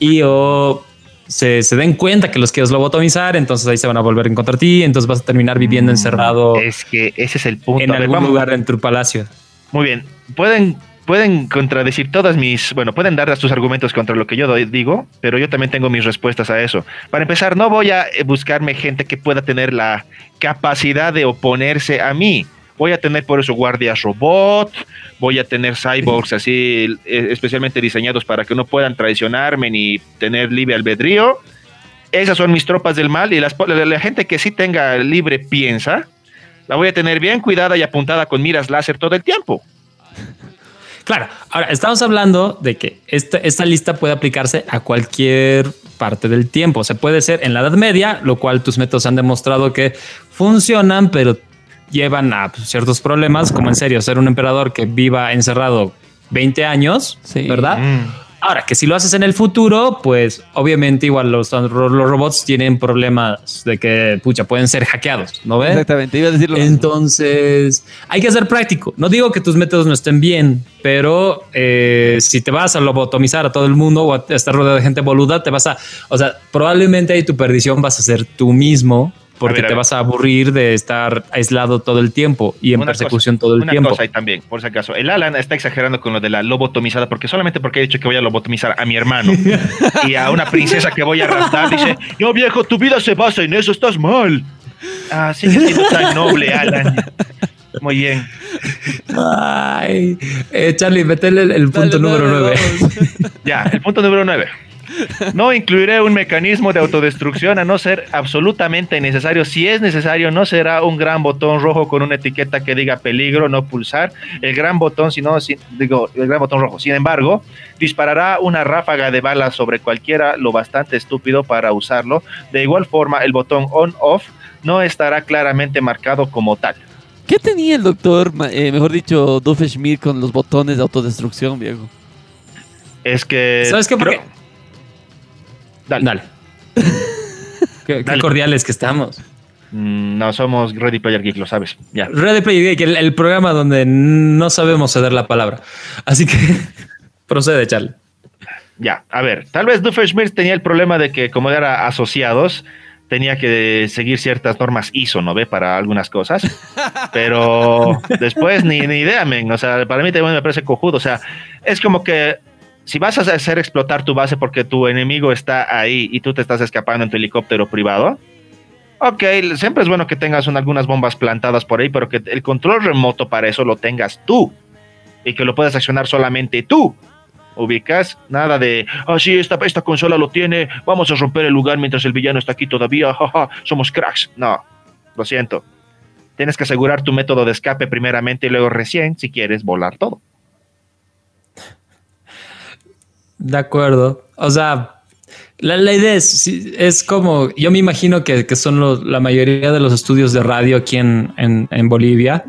y o se, se den cuenta que los quieres lobotomizar, entonces ahí se van a volver en contra de ti, entonces vas a terminar viviendo encerrado Es que ese es el punto. en A ver, algún vamos- lugar en tu palacio. Muy bien. Pueden, pueden contradecir todas mis. Bueno, pueden dar sus argumentos contra lo que yo digo, pero yo también tengo mis respuestas a eso. Para empezar, no voy a eh, buscarme gente que pueda tener la capacidad de oponerse a mí. Voy a tener por eso guardias robot, voy a tener cyborgs así, eh, especialmente diseñados para que no puedan traicionarme ni tener libre albedrío. Esas son mis tropas del mal y las, la, la gente que sí tenga libre piensa, la voy a tener bien cuidada y apuntada con miras láser todo el tiempo. Claro, ahora estamos hablando de que esta, esta lista puede aplicarse a cualquier parte del tiempo. Se puede ser en la Edad Media, lo cual tus métodos han demostrado que funcionan, pero llevan a ciertos problemas, como en serio, ser un emperador que viva encerrado 20 años, Sí. ¿verdad? Mm. Ahora, que si lo haces en el futuro, pues obviamente igual los, los robots tienen problemas de que, pucha, pueden ser hackeados, ¿no ves? Exactamente, iba a decirlo. Entonces, hay que ser práctico. No digo que tus métodos no estén bien, pero eh, si te vas a lobotomizar a todo el mundo o a estar rodeado de gente boluda, te vas a, o sea, probablemente ahí tu perdición vas a ser tú mismo porque ver, a te vas a aburrir de estar aislado todo el tiempo y en Una persecución cosa- todo el una tiempo. cosa ahí también, por si acaso. El Alan está exagerando con lo de la lobotomizada, porque solamente porque he dicho que voy a lobotomizar a mi hermano y a una princesa que voy a raptar, dice, no viejo, tu vida se basa en eso, estás mal. Ah, sigue siendo tan noble, Alan. Muy bien. Ay, eh, Charlie, metele el, el Dale, punto número dale, 9. vamos. Ya, el punto número 9. No incluiré un mecanismo de autodestrucción a no ser absolutamente necesario. Si es necesario, no será un gran botón rojo con una etiqueta que diga peligro, no pulsar. El gran botón, si no, si- digo, el gran botón rojo. Sin embargo, disparará una ráfaga de balas sobre cualquiera lo bastante estúpido para usarlo. De igual forma, el botón on-off no estará claramente marcado como tal. ¿Qué tenía el doctor, eh, mejor dicho, Doofenshmirtz con los botones de autodestrucción, viejo? Es que. ¿Sabes qué? creo- Dale. Dale. qué, cordiales que estamos. Mm, No somos Ready Player Geek, lo sabes. Ya. Ready Player Geek, el, el programa donde no sabemos ceder la palabra. Así que procede, Charlie. Ya, a ver, tal vez Doofenshmirtz tenía el problema de que como era asociados, tenía que seguir ciertas normas ISO, ¿no ve? Para algunas cosas. Pero después ni, ni idea, men. O sea, para mí también me parece cojudo. O sea, es como que si vas a hacer explotar tu base porque tu enemigo está ahí y tú te estás escapando en tu helicóptero privado, ok, siempre es bueno que tengas un- algunas bombas plantadas por ahí, pero que el control remoto para eso lo tengas tú y que lo puedas accionar solamente tú. ubicas, nada de, ah, sí, esta, esta consola lo tiene, vamos a romper el lugar mientras el villano está aquí todavía, jaja, somos cracks. No, lo siento. Tienes que asegurar tu método de escape primeramente y luego recién, si quieres, volar todo. De acuerdo. O sea, la, la idea es, es como, yo me imagino que, que son los- la mayoría de los estudios de radio aquí en, en, en Bolivia.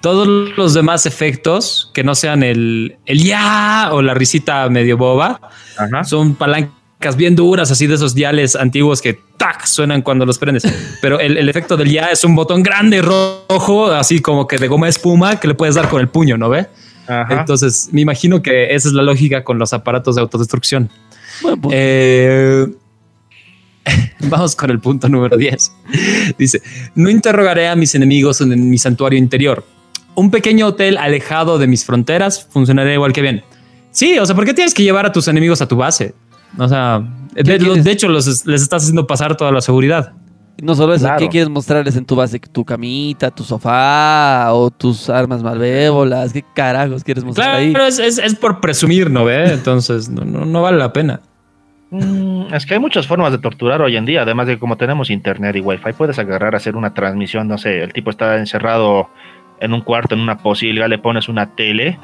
Todos los demás efectos que no sean el, el ya o la risita medio boba Ajá. son palancas bien duras, así de esos diales antiguos que tac suenan cuando los prendes. Pero el, el efecto del ya es un botón grande rojo, así como que de goma espuma que le puedes dar con el puño, ¿no ve? Ajá. Entonces, me imagino que esa es la lógica con los aparatos de autodestrucción. Bueno, pues, Eh, vamos con el punto número 10. Dice, no interrogaré a mis enemigos en mi santuario interior. Un pequeño hotel alejado de mis fronteras funcionaría igual que bien. Sí, o sea, ¿por qué tienes que llevar a tus enemigos a tu base? O sea, de hecho, los, les estás haciendo pasar toda la seguridad. No solo eso, Claro. ¿qué quieres mostrarles en tu base? ¿Tu camita, tu sofá o tus armas malvévolas? ¿Qué carajos quieres mostrar ahí? Claro, es, es, es por presumir, ¿no ve? Entonces, no, no, no vale la pena. Mm, Es que hay muchas formas de torturar hoy en día, además de que como tenemos internet y wifi, puedes agarrar, hacer una transmisión, no sé, el tipo está encerrado en un cuarto, en una posilga, le pones una tele,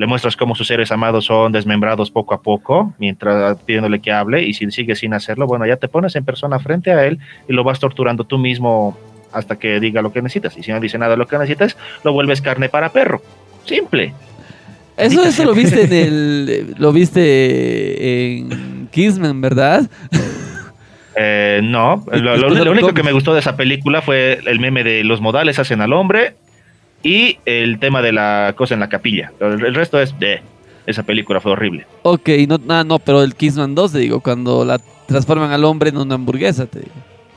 le muestras cómo sus seres amados son desmembrados poco a poco, mientras pidiéndole que hable, y si sigue sin hacerlo, bueno, ya te pones en persona frente a él y lo vas torturando tú mismo hasta que diga lo que necesitas, y si no dice nada de lo que necesitas, lo vuelves carne para perro. Simple. Eso, eso lo viste en el. Lo viste en Kingsman, ¿verdad? Eh, no, lo, lo- único que me gustó de esa película fue el meme de los modales hacen al hombre y el tema de la cosa en la capilla. El, el resto es de esa película fue horrible. Ok, no, ah, no, pero el Kingsman 2, te digo, cuando la transforman al hombre en una hamburguesa, te digo.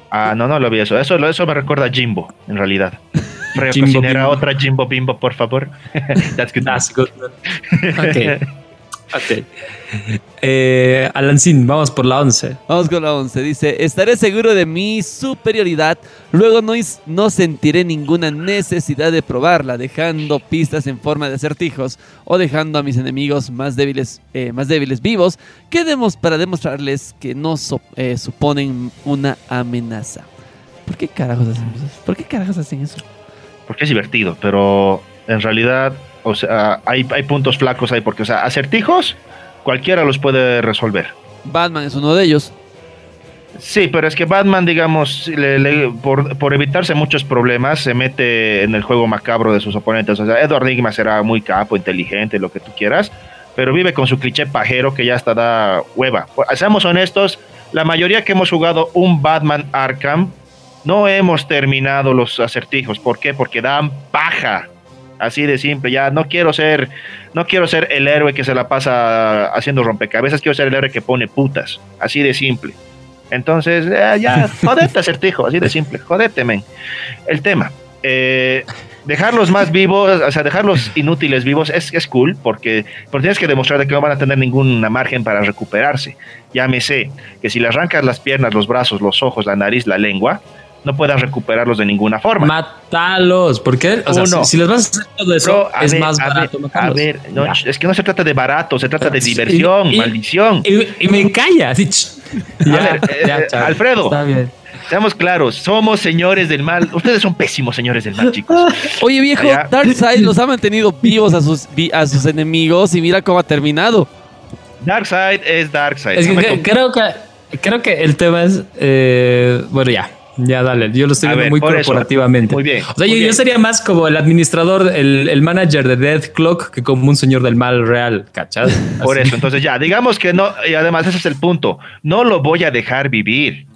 Ah, no, no lo vi eso. Eso, lo- eso me recuerda a Jimbo, en realidad. Jimbo cocinera, Bimbo. otra Jimbo Bimbo, por favor. That's good. That's good. Ok. Ok. Eh, Alancín, vamos por la 11. Vamos con la 11. Dice, estaré seguro de mi superioridad, luego no, no sentiré ninguna necesidad de probarla, dejando pistas en forma de acertijos o dejando a mis enemigos más débiles, eh, más débiles vivos que demos para demostrarles que no so- eh, suponen una amenaza. ¿Por qué carajos hacen eso? ¿Por qué carajos hacen eso? Porque es divertido, pero en realidad, o sea, hay, hay puntos flacos ahí, porque, o sea, acertijos, cualquiera los puede resolver. Batman es uno de ellos. Sí, pero es que Batman, digamos, le- le- por, por evitarse muchos problemas, se mete en el juego macabro de sus oponentes. O sea, Edward Nigma será muy capo, inteligente, lo que tú quieras, pero vive con su cliché pajero que ya hasta da hueva. Pues, Seamos honestos, la mayoría que hemos jugado un Batman Arkham, no hemos terminado los acertijos. ¿Por qué? Porque dan paja. Así de simple, ya no quiero ser, no quiero ser el héroe que se la pasa haciendo rompecabezas, quiero ser el héroe que pone putas. Así de simple. Entonces, eh, ya, jodete, acertijo, así de simple, jodete, men. El tema, eh, dejarlos más vivos, o sea, dejarlos inútiles vivos es, es cool porque, porque tienes que demostrar de que no van a tener ninguna margen para recuperarse. Llámese que si le arrancas las piernas, los brazos, los ojos, la nariz, la lengua, no puedas recuperarlos de ninguna forma. Mátalos. ¿Por qué? O sea, si, si les vas a hacer todo eso, Bro, a es ver, más a barato ver, a ver, no, es que no se trata de barato, se trata de diversión, y- maldición. Y, y me calla. Así, ver, eh, ya, eh. Alfredo. Está bien. Seamos claros, somos señores del mal. Ustedes son pésimos señores del mal, chicos. Oye viejo. Darkseid los ha mantenido vivos a sus, a sus enemigos y mira cómo ha terminado. Darkseid es Darkseid. Es que No creo que creo que el tema es eh, bueno ya ya dale yo lo estoy viendo ver, muy eso. corporativamente Muy bien, o sea yo, sería más como el administrador el, el manager de Death Clock que como un señor del mal real ¿cachas? Por eso, entonces ya, digamos que no, y además ese es el punto, no lo voy a dejar vivir.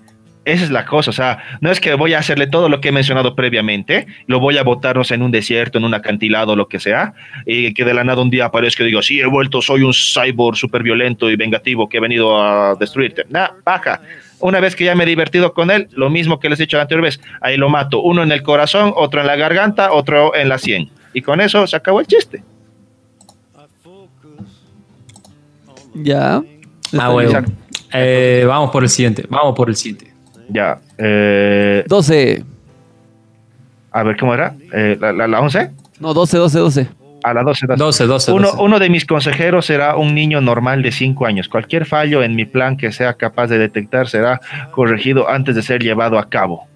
Esa es la cosa, o sea, no es que voy a hacerle todo lo que he mencionado previamente, lo voy a botarnos en un desierto, en un acantilado, lo que sea, y que de la nada un día aparezca y digo, sí, he vuelto, soy un cyborg súper violento y vengativo que he venido a destruirte. Nah, baja. Una vez que ya me he divertido con él, lo mismo que les he dicho la anterior vez, ahí lo mato, uno en el corazón, otro en la garganta, otro en la sien. Y con eso se acabó el chiste. Ya. ah bueno Eh, vamos por el siguiente vamos por el siguiente Ya. Eh, 12. a ver, ¿cómo era? Eh, ¿la, la, la 11? No, 12, 12, 12. A la 12. 12 12, Uno, 12. uno de mis consejeros será un niño normal de 5 años. Cualquier fallo en mi plan que sea capaz de detectar será corregido antes de ser llevado a cabo.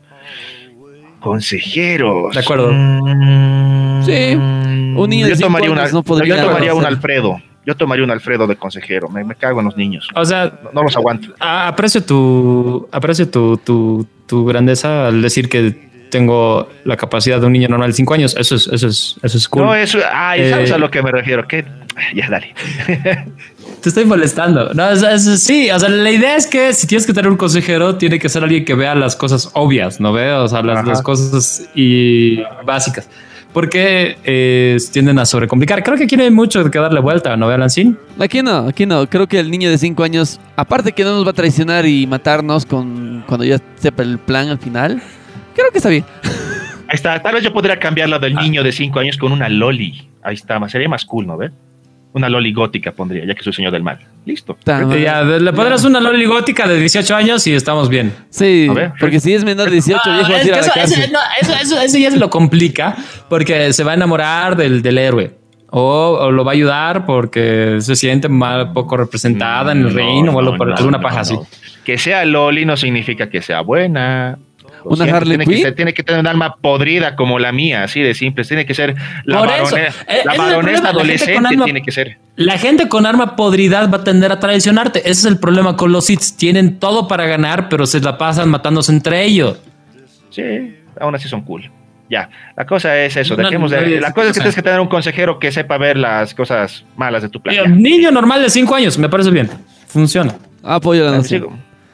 Consejeros. De acuerdo. Mm, Sí, un niño de yo cinco tomaría, años una- no podría yo tomaría un. Alfredo. Yo tomaría un Alfredo de consejero. Me, me cago en los niños. o sea No, no los aguanto. aprecio tu aprecio tu, tu, tu grandeza al decir que tengo la capacidad de un niño normal de 5 años eso es eso es eso es cool No, eso. ¿sabes Eh, a lo que me refiero? ¿Qué? Ya, dale. Te estoy molestando. No, es- es- sí, o sea, la idea es que si tienes que tener un consejero, tiene que ser alguien que vea las cosas obvias, ¿no ve? O sea, las, cosas y básicas. Porque eh, tienden a sobrecomplicar. Creo que aquí no hay mucho que darle vuelta, ¿no ve, Alancín? Aquí no, aquí no. Creo que el niño de 5 años, aparte que no nos va a traicionar y matarnos con cuando ya sepa el plan al final, creo que está bien. Ahí está. Tal vez yo podría cambiarla del niño de 5 años con una loli. Ahí está. más- Sería más cool, ¿no ve? Una loli gótica pondría, ya que soy señor del mal. Listo. Ya, le podrás una loli gótica de 18 años y estamos bien. Sí, A ver. porque si es menor de 18, Ah, viejo, vas a es ir que a la eso, no, eso, eso- eso ya se lo complica porque se va a enamorar del, del héroe. O, o lo va a ayudar porque se siente mal, poco representada en el No, reino o algo no, por no, alguna no, paja no. así. Que sea Loli no significa que sea buena. ¿Una siento, Harley tiene que, Quinn? ser- tiene que tener un alma podrida como la mía, así de simple. Tiene que ser la, Por eso, eh, la la adolescente, alma- tiene que ser. La gente con arma podridad va a tender a traicionarte. Ese es el problema con los hits. Tienen todo para ganar, pero se la pasan matándose entre ellos. Sí, aún así son cool. Ya, la cosa es eso. No, dejemos de- no, la cosa es que tienes que tener un consejero que sepa ver las cosas malas de tu plan. Niño normal de 5 años, me parece bien. Funciona. Apoyo la sigue,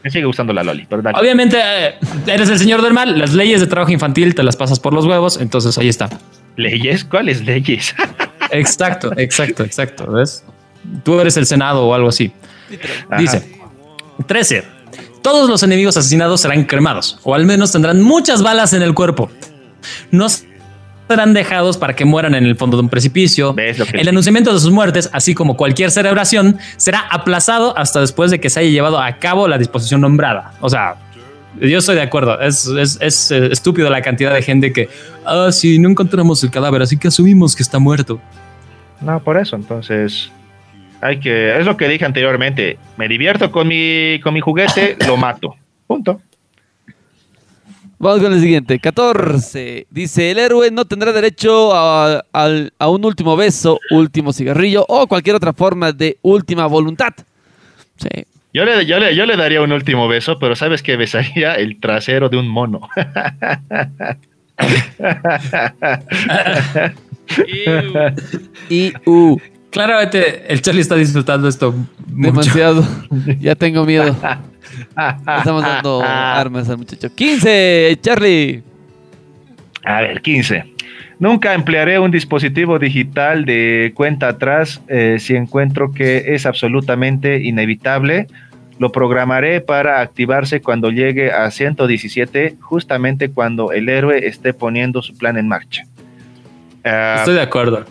me sigue gustando la Loli, pero dale. Obviamente, eh, eres el señor del mal. Las leyes de trabajo infantil te las pasas por los huevos. Entonces ahí está. ¿Leyes? ¿Cuáles leyes? Exacto, exacto, exacto. ¿Ves? Tú eres el Senado o algo así. Ajá. Dice 13. Todos los enemigos asesinados serán cremados, o al menos tendrán muchas balas en el cuerpo. No serán dejados para que mueran en el fondo de un precipicio. ¿Ves lo que el anunciamiento de sus muertes, así como cualquier celebración, será aplazado hasta después de que se haya llevado a cabo la disposición nombrada. O sea, yo estoy de acuerdo. Es, es- es, eh, estúpido la cantidad de gente que, ah, sí, no encontramos el cadáver, así que asumimos que está muerto. No, por eso, entonces hay que, es lo que dije anteriormente, me divierto con mi, con mi juguete, lo mato. Punto. Vamos con el siguiente. 14. Dice, el héroe no tendrá derecho a, a un último beso, último cigarrillo o cualquier otra forma de última voluntad. Sí. Yo le, yo, le, yo le daría un último beso, pero ¿sabes qué? Besaría el trasero de un mono. Y, uh, Claramente el Charlie está disfrutando esto mucho. demasiado. ya tengo miedo. Estamos dando armas al muchacho. 15, Charlie. A ver, 15. Nunca emplearé un dispositivo digital de cuenta atrás eh, si encuentro que es absolutamente inevitable. Lo programaré para activarse cuando llegue a 117, justamente cuando el héroe esté poniendo su plan en marcha. Ah, Estoy de acuerdo.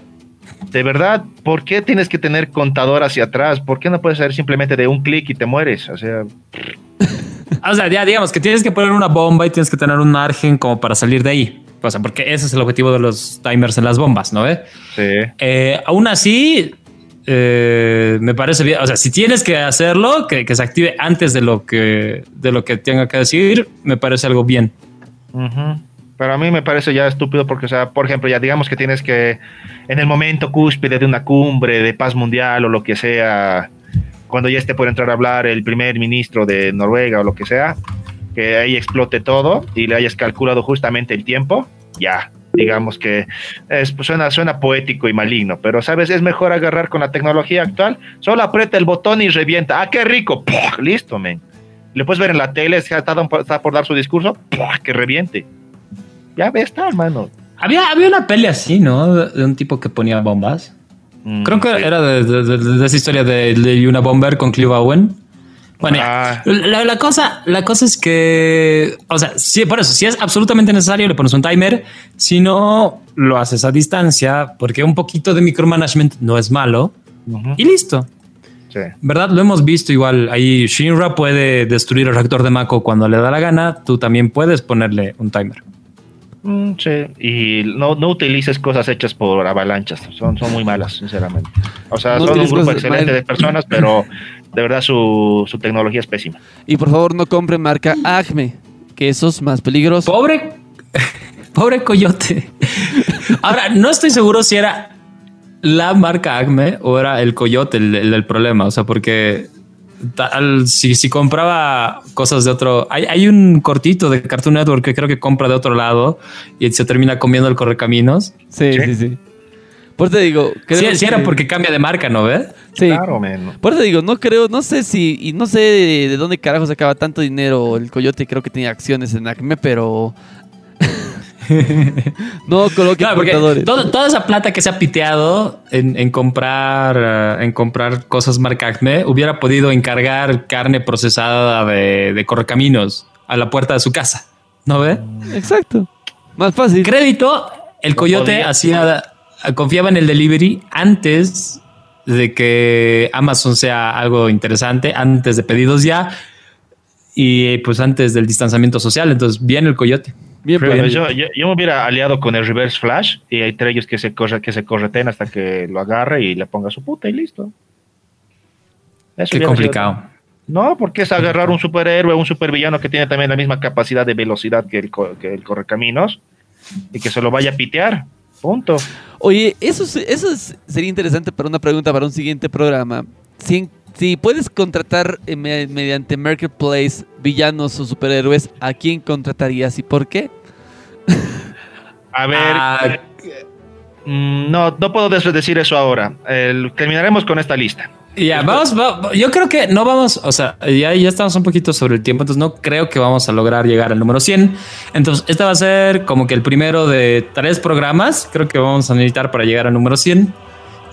De verdad, ¿por qué tienes que tener contador hacia atrás? ¿Por qué no puedes hacer simplemente de un clic y te mueres? O sea, O sea, ya digamos que tienes que poner una bomba y tienes que tener un margen como para salir de ahí. O sea, porque ese es el objetivo de los timers en las bombas, ¿no? ve? sí. Eh, aún así, eh, me parece bien. O sea, si tienes que hacerlo, que, que se active antes de lo que, de lo que tenga que decir, me parece algo bien. Pero a mí me parece ya estúpido porque, o sea, por ejemplo, ya digamos que tienes que, en el momento cúspide de una cumbre de paz mundial o lo que sea, cuando ya esté por entrar a hablar el primer ministro de Noruega o lo que sea, que ahí explote todo y le hayas calculado justamente el tiempo, ya, digamos que es, pues, suena, suena poético y maligno, pero sabes, es mejor agarrar con la tecnología actual, solo aprieta el botón y revienta, ¡ah, qué rico! ¡Puf! Listo, men. Le puedes ver en la tele, está, está por dar su discurso, ¡puf! que reviente. Ya ves, está, hermano. Había, había una peli así, ¿no? De, un tipo que ponía bombas. Mm, Creo que sí. era de, de- de- de esa historia de, de una bomber con Clive Owen. Bueno, Ah. la, la cosa, la cosa es que, o sea, sí, por eso, si es absolutamente necesario, le pones un timer. Si no, lo haces a distancia, porque un poquito de micromanagement no es malo. Ujú, Y listo. sí. ¿Verdad? Lo hemos visto igual. Ahí Shinra puede destruir el reactor de Mako cuando le da la gana. Tú también puedes ponerle un timer. Mm, sí. Y no, no utilices cosas hechas por avalanchas. Son, son muy malas, sinceramente. O sea, No son un grupo excelente de personas, pero de verdad su, su tecnología es pésima. Y por favor, no compre marca Acme, que eso es más peligroso. Pobre, pobre coyote. Ahora, no estoy seguro si era la marca Acme o era el coyote el, el- el problema. O sea, porque tal, si, si compraba cosas de otro, hay, hay un cortito de Cartoon Network que creo que compra de otro lado y se termina comiendo el correcaminos. Sí, ¿Sí? sí, sí. Por eso te digo, creo Si era que- porque cambia de marca, ¿no ves? Sí. Claro, men. Por eso te digo, no creo, no sé si, y no sé de, de dónde carajo sacaba tanto dinero el coyote, creo que tenía acciones en Acme, pero no coloque Claro, porque contadores. todo- toda esa plata que se ha piteado en, en comprar eh, en comprar cosas marca Acme hubiera podido encargar carne procesada de, de correcaminos a la puerta de su casa. ¿No ve? Exacto. Más fácil. Crédito, el No coyote podía. hacía confiaba en el delivery antes de que Amazon sea algo interesante antes de pedidos ya y pues antes del distanciamiento social. Entonces, bien el coyote. Bien, Pero pues. yo, yo- yo me hubiera aliado con el reverse flash y hay entre ellos que se, corre, que se correten hasta que lo agarre y le ponga su puta y listo. Eso Qué complicado. sido- No, porque es agarrar un superhéroe, un supervillano que tiene también la misma capacidad de velocidad que el, que el correcaminos y que se lo vaya a pitear. Punto. Oye, eso, es- eso es- sería interesante para una pregunta para un siguiente programa. Si, si puedes contratar eh, me- mediante Marketplace villanos o superhéroes, ¿a quién contratarías y por qué? A ver, Ah, mm, no, no puedo decir eso ahora. El- terminaremos con esta lista. Ya, vamos, va- yo creo que no vamos, o sea, ya, ya estamos un poquito sobre el tiempo, entonces no creo que vamos a lograr llegar al número 100. Entonces, este va a ser como que el primero de tres programas, creo que vamos a necesitar para llegar al número 100.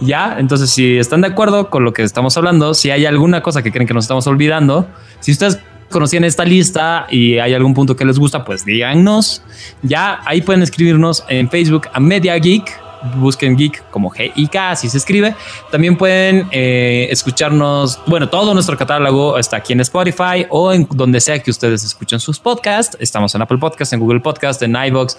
Ya, entonces si están de acuerdo con lo que estamos hablando, si hay alguna cosa que creen que nos estamos olvidando, si ustedes conocían esta lista y hay algún punto que les gusta, pues díganos. Ya, ahí pueden escribirnos en Facebook a Media Geek. Busquen Geek como G-I-K, así se escribe. También pueden eh, escucharnos, bueno, todo nuestro catálogo está aquí en Spotify o en donde sea que ustedes escuchen sus podcasts. Estamos en Apple Podcast, en Google Podcast, en iVoox,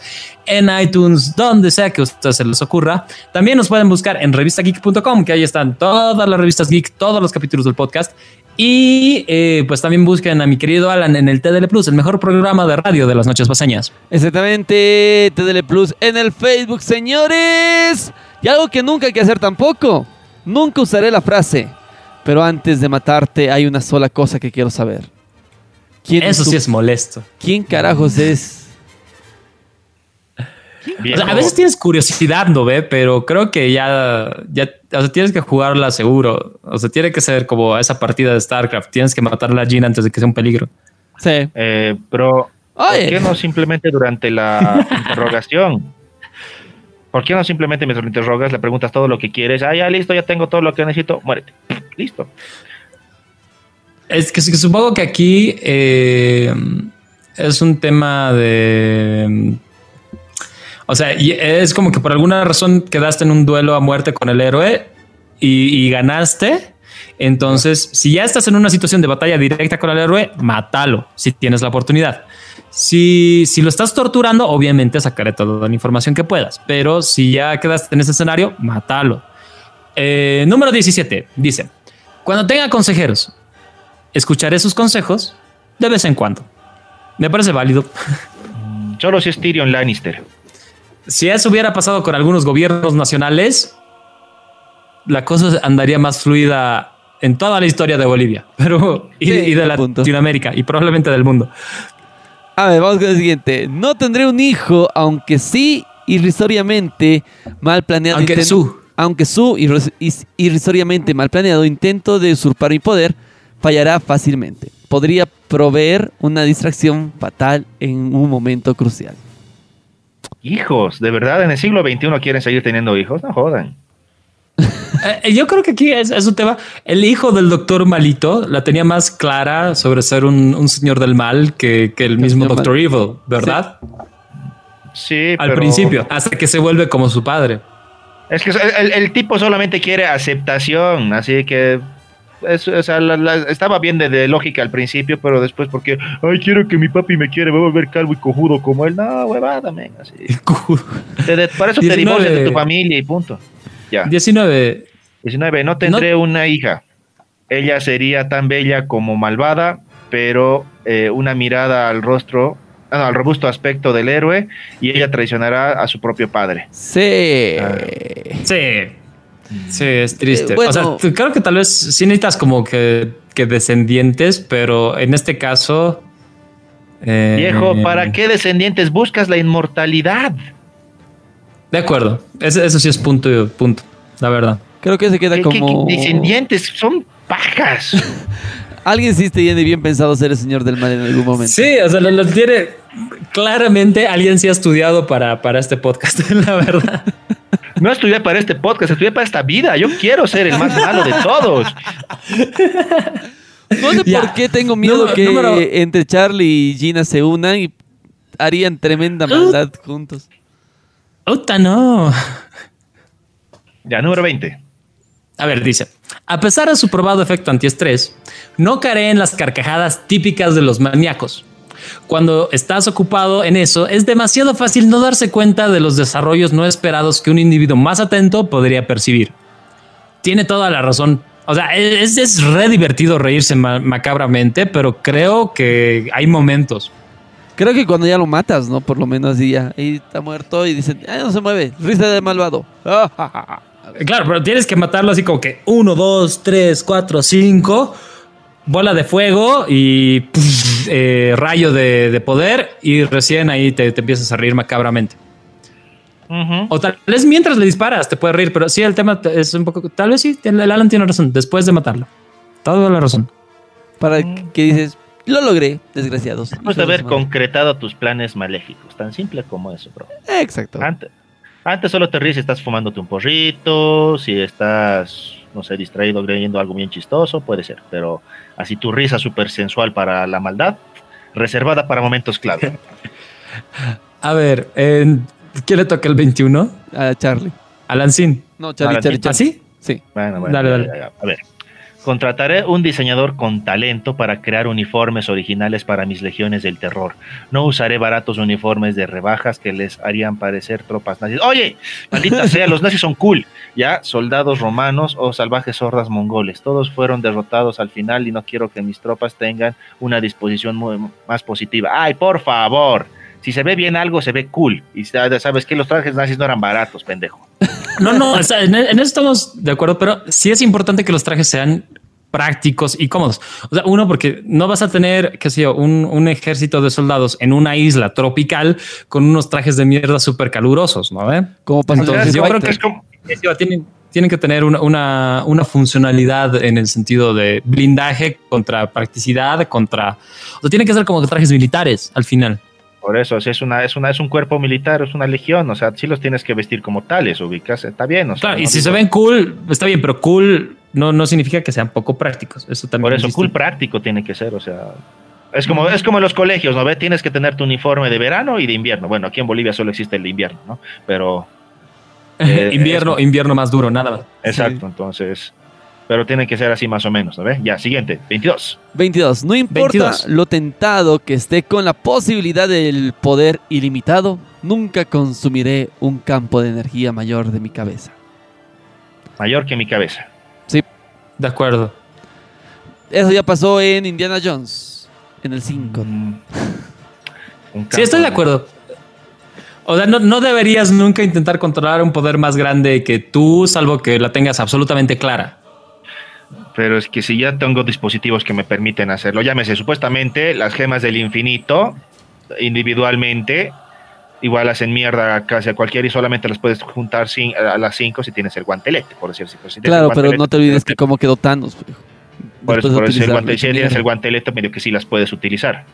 en iTunes, donde sea que a ustedes se les ocurra. También nos pueden buscar en revistageek.com, que ahí están todas las revistas geek, todos los capítulos del podcast. Y eh, pues también busquen a mi querido Alan en el TDL Plus, el mejor programa de radio de las noches paseñas. Exactamente, TDL Plus en el Facebook, señores. Y algo que nunca hay que hacer tampoco. Nunca usaré la frase. Pero antes de matarte hay una sola cosa que quiero saber. ¿Quién Eso tu- sí es molesto. ¿Quién carajos es? O Viejo, sea, a veces tienes curiosidad, ¿no ve? Pero creo que ya, ya, o sea, tienes que jugarla seguro. O sea, tiene que ser como esa partida de StarCraft. Tienes que matar a la Jean antes de que sea un peligro. Sí. eh, pero, ¿por qué no simplemente durante la interrogación? ¿Por qué no simplemente mientras lo interrogas le preguntas todo lo que quieres? Ah, ya listo, ya tengo todo lo que necesito. Muérete. Listo. Es que, que supongo que aquí eh, es un tema de. O sea, es como que por alguna razón quedaste en un duelo a muerte con el héroe y, y ganaste. Entonces, si ya estás en una situación de batalla directa con el héroe, mátalo si tienes la oportunidad. Si, si lo estás torturando, obviamente sacaré toda la información que puedas. Pero si ya quedaste en ese escenario, mátalo. Eh, número 17 dice: Cuando tenga consejeros, escucharé sus consejos de vez en cuando. Me parece válido. Solo si es Tyrion Lannister. Si eso hubiera pasado con algunos gobiernos nacionales, la cosa andaría más fluida en toda la historia de Bolivia, pero y, Sí, y de buen punto. Latinoamérica y probablemente del mundo. A ver, vamos con el siguiente. No tendré un hijo, aunque sí irrisoriamente mal planeado. Aunque su. Aunque su irris- is- irrisoriamente mal planeado intento de usurpar mi poder fallará fácilmente. Podría proveer una distracción fatal en un momento crucial. Hijos, ¿de verdad en el siglo XXI quieren seguir teniendo hijos? No jodan. Eh, yo creo que aquí es, es un tema. El hijo del doctor Malito la tenía más clara sobre ser un, un señor del mal que, que el mismo Doctor Evil, ¿verdad? Sí, Al pero- principio, hasta que se vuelve como su padre. Es que el, el- el tipo solamente quiere aceptación, así que es- o sea, la- la- estaba bien de, de lógica al principio, pero después porque, ay, quiero que mi papi me quiere, voy a volver calvo y cojudo como él. No, huevada, men, así. Te de- para eso te 19. divorcias de tu familia y punto. Ya. 19. 19. No tendré una hija. Ella sería tan bella como malvada, pero eh, una mirada al rostro, ah, no, al robusto aspecto del héroe, y ella traicionará a su propio padre. Sí. Sí. Sí, es triste. Eh, bueno. O sea, creo que tal vez sí necesitas como que, que descendientes, pero en este caso. eh, Viejo, ¿para qué descendientes buscas la inmortalidad? De acuerdo. Ese- Eso, sí es punto, punto. La verdad. Creo que se queda ¿Qué- qué- como... qué descendientes son pajas. Alguien sí tiene bien pensado ser el señor del mal en algún momento. Sí, o sea, lo, lo tiene. Claramente alguien sí ha estudiado para, para este podcast, la verdad. No estudié para este podcast, estudié para esta vida. Yo quiero ser el más malo de todos. No sé Ya. por qué tengo miedo Número- que número- entre Charlie y Gina se unan y harían tremenda maldad juntos. Puta, no. Ya, número 20. A ver, dice, a pesar de su probado efecto antiestrés, no caeré en las carcajadas típicas de los maníacos. Cuando estás ocupado en eso, es demasiado fácil no darse cuenta de los desarrollos no esperados que un individuo más atento podría percibir. Tiene toda la razón. O sea, es, es re divertido reírse ma- macabramente, pero creo que hay momentos. Creo que cuando ya lo matas, ¿no? Por lo menos y ya. Ahí está muerto y dicen, ah, no se mueve. Risa de malvado. Claro, pero tienes que matarlo así como que uno, dos, tres, cuatro, cinco, bola de fuego y pff, eh, rayo de, de poder y recién ahí te, te empiezas a reír macabramente. O tal vez mientras le disparas te puedes reír, pero sí, el tema es un poco, tal vez sí, el Alan tiene razón, después de matarlo. Toda la razón. Para Mm. que dices, lo logré, desgraciados. Después de haber concretado tus planes maléficos, tan simple como eso, bro. Exacto. Antes, antes solo te ríes si estás fumándote un porrito, si estás, no sé, distraído leyendo algo bien chistoso, puede ser, pero así tu risa súper sensual para la maldad, reservada para momentos clave. A ver, eh, ¿quién le toca el 21? A Charlie. Alan Sin. No, Charlie, Ahora Charlie, sí. Charlie. ¿Ah, sí? Sí. Bueno, bueno, Dale, dale. A ver. Contrataré un diseñador con talento para crear uniformes originales para mis legiones del terror. No usaré baratos uniformes de rebajas que les harían parecer tropas nazis. Oye, maldita sea, los nazis son cool. Ya, soldados romanos o salvajes hordas mongoles. Todos fueron derrotados al final y no quiero que mis tropas tengan una disposición muy- más positiva. Ay, por favor. Si se ve bien algo, se ve cool. Y sa- sabes que los trajes nazis no eran baratos, pendejo. No, no, o sea, en, en eso estamos de acuerdo, pero sí es importante que los trajes sean prácticos y cómodos. O sea, uno, porque no vas a tener, qué sé yo, un, un ejército de soldados en una isla tropical con unos trajes de mierda súper calurosos, ¿no? ¿Eh? Como Entonces, en yo creo que es como tienen, tienen que tener una, una, una funcionalidad en el sentido de blindaje contra practicidad, contra. O sea, tienen que ser como trajes militares al final. Por eso, si es una, es una, es un cuerpo militar, es una legión, o sea, sí los tienes que vestir como tales, ubicas, está bien, o sea, Claro, y si digo- se ven cool, está bien, pero cool no, no significa que sean poco prácticos. Eso también por eso, es cool práctico tiene que ser, o sea, es como, es como en los colegios, ¿no ve? Tienes que tener tu uniforme de verano y de invierno. Bueno, aquí en Bolivia solo existe el invierno, ¿no? Pero, eh, invierno, invierno más duro, nada más. exacto, entonces, pero tiene que ser así más o menos, ¿no ve? Ya, siguiente, 22. 22. No importa 22. lo tentado que esté con la posibilidad del poder ilimitado, nunca consumiré un campo de energía mayor de mi cabeza. Mayor que mi cabeza. De acuerdo. Eso ya pasó en Indiana Jones, en el 5. Mm. Sí, estoy de acuerdo. O sea, no, no deberías nunca intentar controlar un poder más grande que tú, salvo que la tengas absolutamente clara. Pero es que si ya tengo dispositivos que me permiten hacerlo, llámese supuestamente las gemas del infinito individualmente, igual hacen mierda casi a cualquiera y solamente las puedes juntar a las 5 si tienes el guantelete, por decir así. Pues, si Claro, pero guantelete, no te olvides que cómo quedó Thanos. viejo. Por eso, por eso el utilizarlo, guante- si tienes el guantelete, medio que sí las puedes utilizar.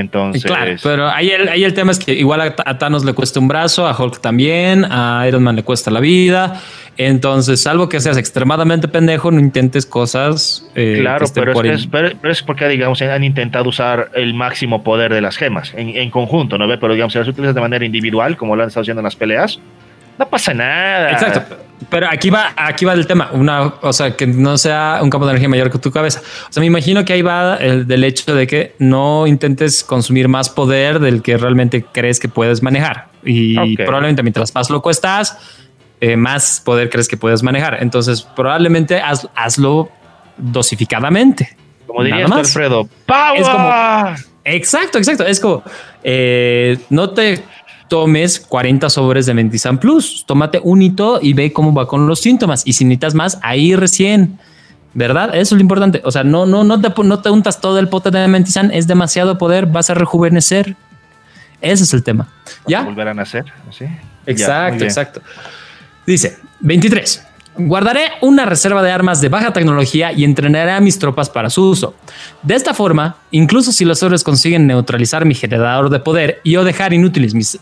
Entonces, Claro, pero ahí el, ahí el tema es que igual a, a Thanos le cuesta un brazo, a Hulk también, a Iron Man le cuesta la vida. Entonces, salvo que seas extremadamente pendejo, no intentes cosas. eh, Claro, pero es, es, pero- pero es porque, digamos, han intentado usar el máximo poder de las gemas en, en conjunto, ¿no? Pero, digamos, si las utilizas de manera individual, como lo han estado haciendo en las peleas, no pasa nada. Exacto. Pero aquí va, aquí va el tema. Una, o sea, que no sea un campo de energía mayor que tu cabeza. O sea, me imagino que ahí va el del hecho de que no intentes consumir más poder del que realmente crees que puedes manejar. Y probablemente mientras más loco estás, eh, más poder crees que puedes manejar. Entonces, probablemente haz- hazlo dosificadamente. Como diría. Alfredo, ¡Power! Es como- Exacto, exacto. Es como eh, no te tomes 40 sobres de Mentizan Plus, tómate un hito y ve cómo va con los síntomas. Y si necesitas más, ahí recién. ¿Verdad? Eso es lo importante. O sea, no, no, no te, no te untas todo el pote de Mentizan, es demasiado poder, vas a rejuvenecer. Ese es el tema. ¿Ya? Volver a nacer, ¿sí? Exacto, exacto. Dice 23. Guardaré una reserva de armas de baja tecnología y entrenaré a mis tropas para su uso. De esta forma, incluso si los héroes consiguen neutralizar mi generador de poder y o dejar inútiles mis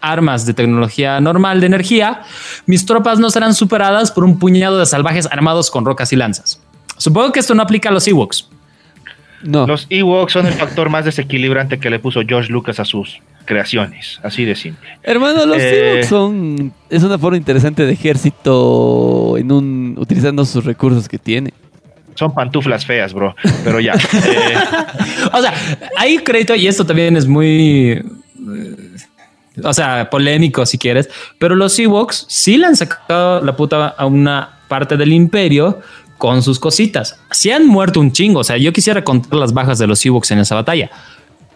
armas de tecnología normal de energía, mis tropas no serán superadas por un puñado de salvajes armados con rocas y lanzas. Supongo que esto no aplica a los Ewoks. No. Los Ewoks son el factor más desequilibrante que le puso George Lucas a sus creaciones, así de simple. Hermano, los Eh. Ewoks son. Es una forma interesante de ejército en un utilizando sus recursos que tiene. Son pantuflas feas, bro. Pero ya. eh, O sea, hay crédito y esto también es muy, eh, o sea, polémico si quieres, pero los Ewoks sí le han sacado la puta a una parte del imperio con sus cositas. Se han muerto un chingo. O sea, yo quisiera contar las bajas de los Ewoks en esa batalla,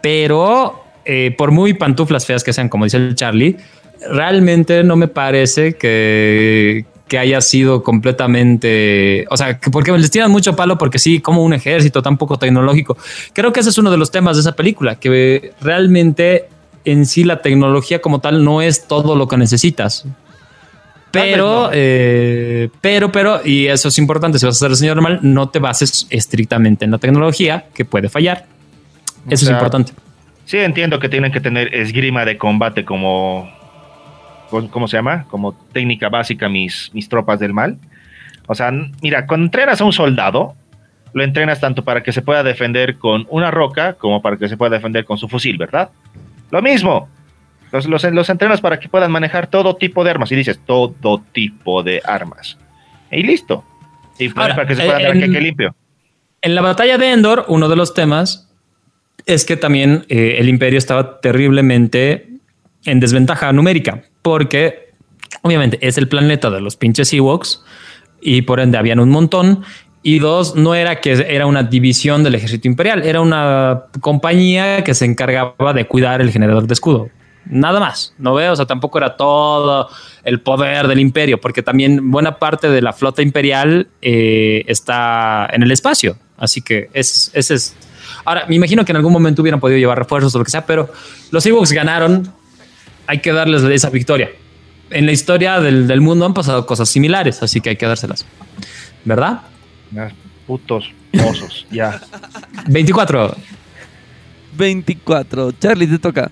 pero eh, por muy pantuflas feas que sean, como dice el Charlie, realmente no me parece que, que haya sido completamente, o sea, que porque les tiran mucho palo porque sí, como un ejército tan poco tecnológico. Creo que ese es uno de los temas de esa película, que realmente en sí la tecnología como tal no es todo lo que necesitas. Pero, no. eh, pero, pero, y eso es importante, si vas a ser diseño normal, no te bases estrictamente en la tecnología, que puede fallar. Eso sea, es importante. sí, entiendo que tienen que tener esgrima de combate como. ¿Cómo se llama? Como técnica básica mis, mis tropas del mal. O sea, mira, cuando entrenas a un soldado, lo entrenas tanto para que se pueda defender con una roca como para que se pueda defender con su fusil, ¿verdad? Lo mismo. Los, los, los entrenas para que puedan manejar todo tipo de armas. Y dices, todo tipo de armas. Y listo. Y Ahora, para que se eh, pueda dar en- que limpio. En la batalla de Endor, uno de los temas es que también eh, el imperio estaba terriblemente en desventaja numérica, porque obviamente es el planeta de los pinches Ewoks y por ende habían un montón. Y dos, no era que era una división del ejército imperial, era una compañía que se encargaba de cuidar el generador de escudo. Nada más, no veo, o sea, tampoco era todo el poder del imperio, porque también buena parte de la flota imperial eh, está en el espacio. Así que es, ese es. Ahora, me imagino que en algún momento hubieran podido llevar refuerzos o lo que sea, pero los Ewoks ganaron. Hay que darles esa victoria. En la historia del, del mundo han pasado cosas similares, así que hay que dárselas. ¿Verdad? Putos osos, ya. 24. 24. Charlie, te toca.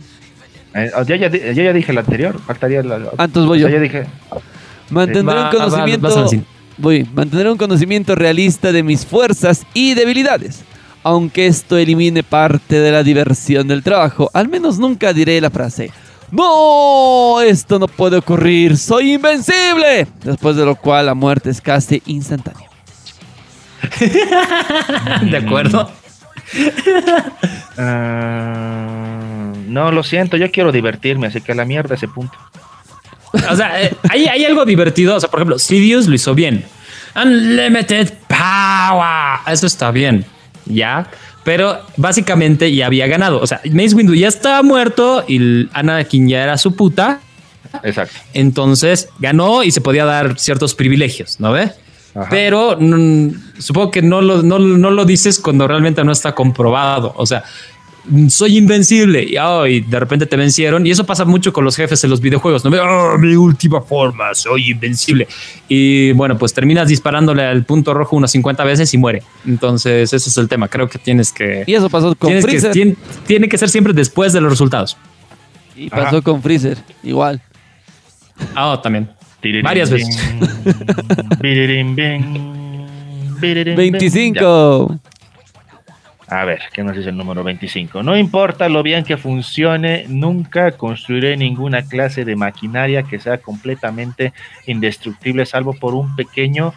Eh, yo, ya, yo ya dije el anterior, faltaría la. Entonces voy o sea, yo. ya dije. Mantendré Va- un va- conocimiento. voy. Mantendré un conocimiento realista de mis fuerzas y debilidades. Aunque esto elimine parte de la diversión del trabajo, al menos nunca diré la frase. ¡No! Esto no puede ocurrir. ¡Soy invencible! Después de lo cual la muerte es casi instantánea. De acuerdo. Ah, no, lo siento, yo quiero divertirme, así que a la mierda ese punto. O sea, eh, hay, hay algo divertido. O sea, por ejemplo, Sidious lo hizo bien. Unlimited Power. Eso está bien. Ya. Pero básicamente ya había ganado. O sea, Mace Windu ya estaba muerto y el Anakin ya era su puta. Exacto. Entonces ganó y se podía dar ciertos privilegios, ¿no ve? Ajá. Pero supongo que no lo, no, no lo dices cuando realmente no está comprobado. O sea, soy invencible y, oh, y de repente te vencieron. Y eso pasa mucho con los jefes en los videojuegos. No "Oh, mi última forma, soy invencible. Y bueno, pues terminas disparándole al punto rojo unas 50 veces y muere. Entonces, ese es el tema. Creo que tienes que. Y eso pasó con tienes que Freezer. tien- tiene que ser siempre después de los resultados. Y pasó Ajá. con Freezer. Igual. Ah, también. Varias veces. bing, birirín, bing, birirín, bing. 25. Ya. A ver, ¿qué nos dice el número 25? No importa lo bien que funcione, nunca construiré ninguna clase de maquinaria que sea completamente indestructible, salvo por un pequeño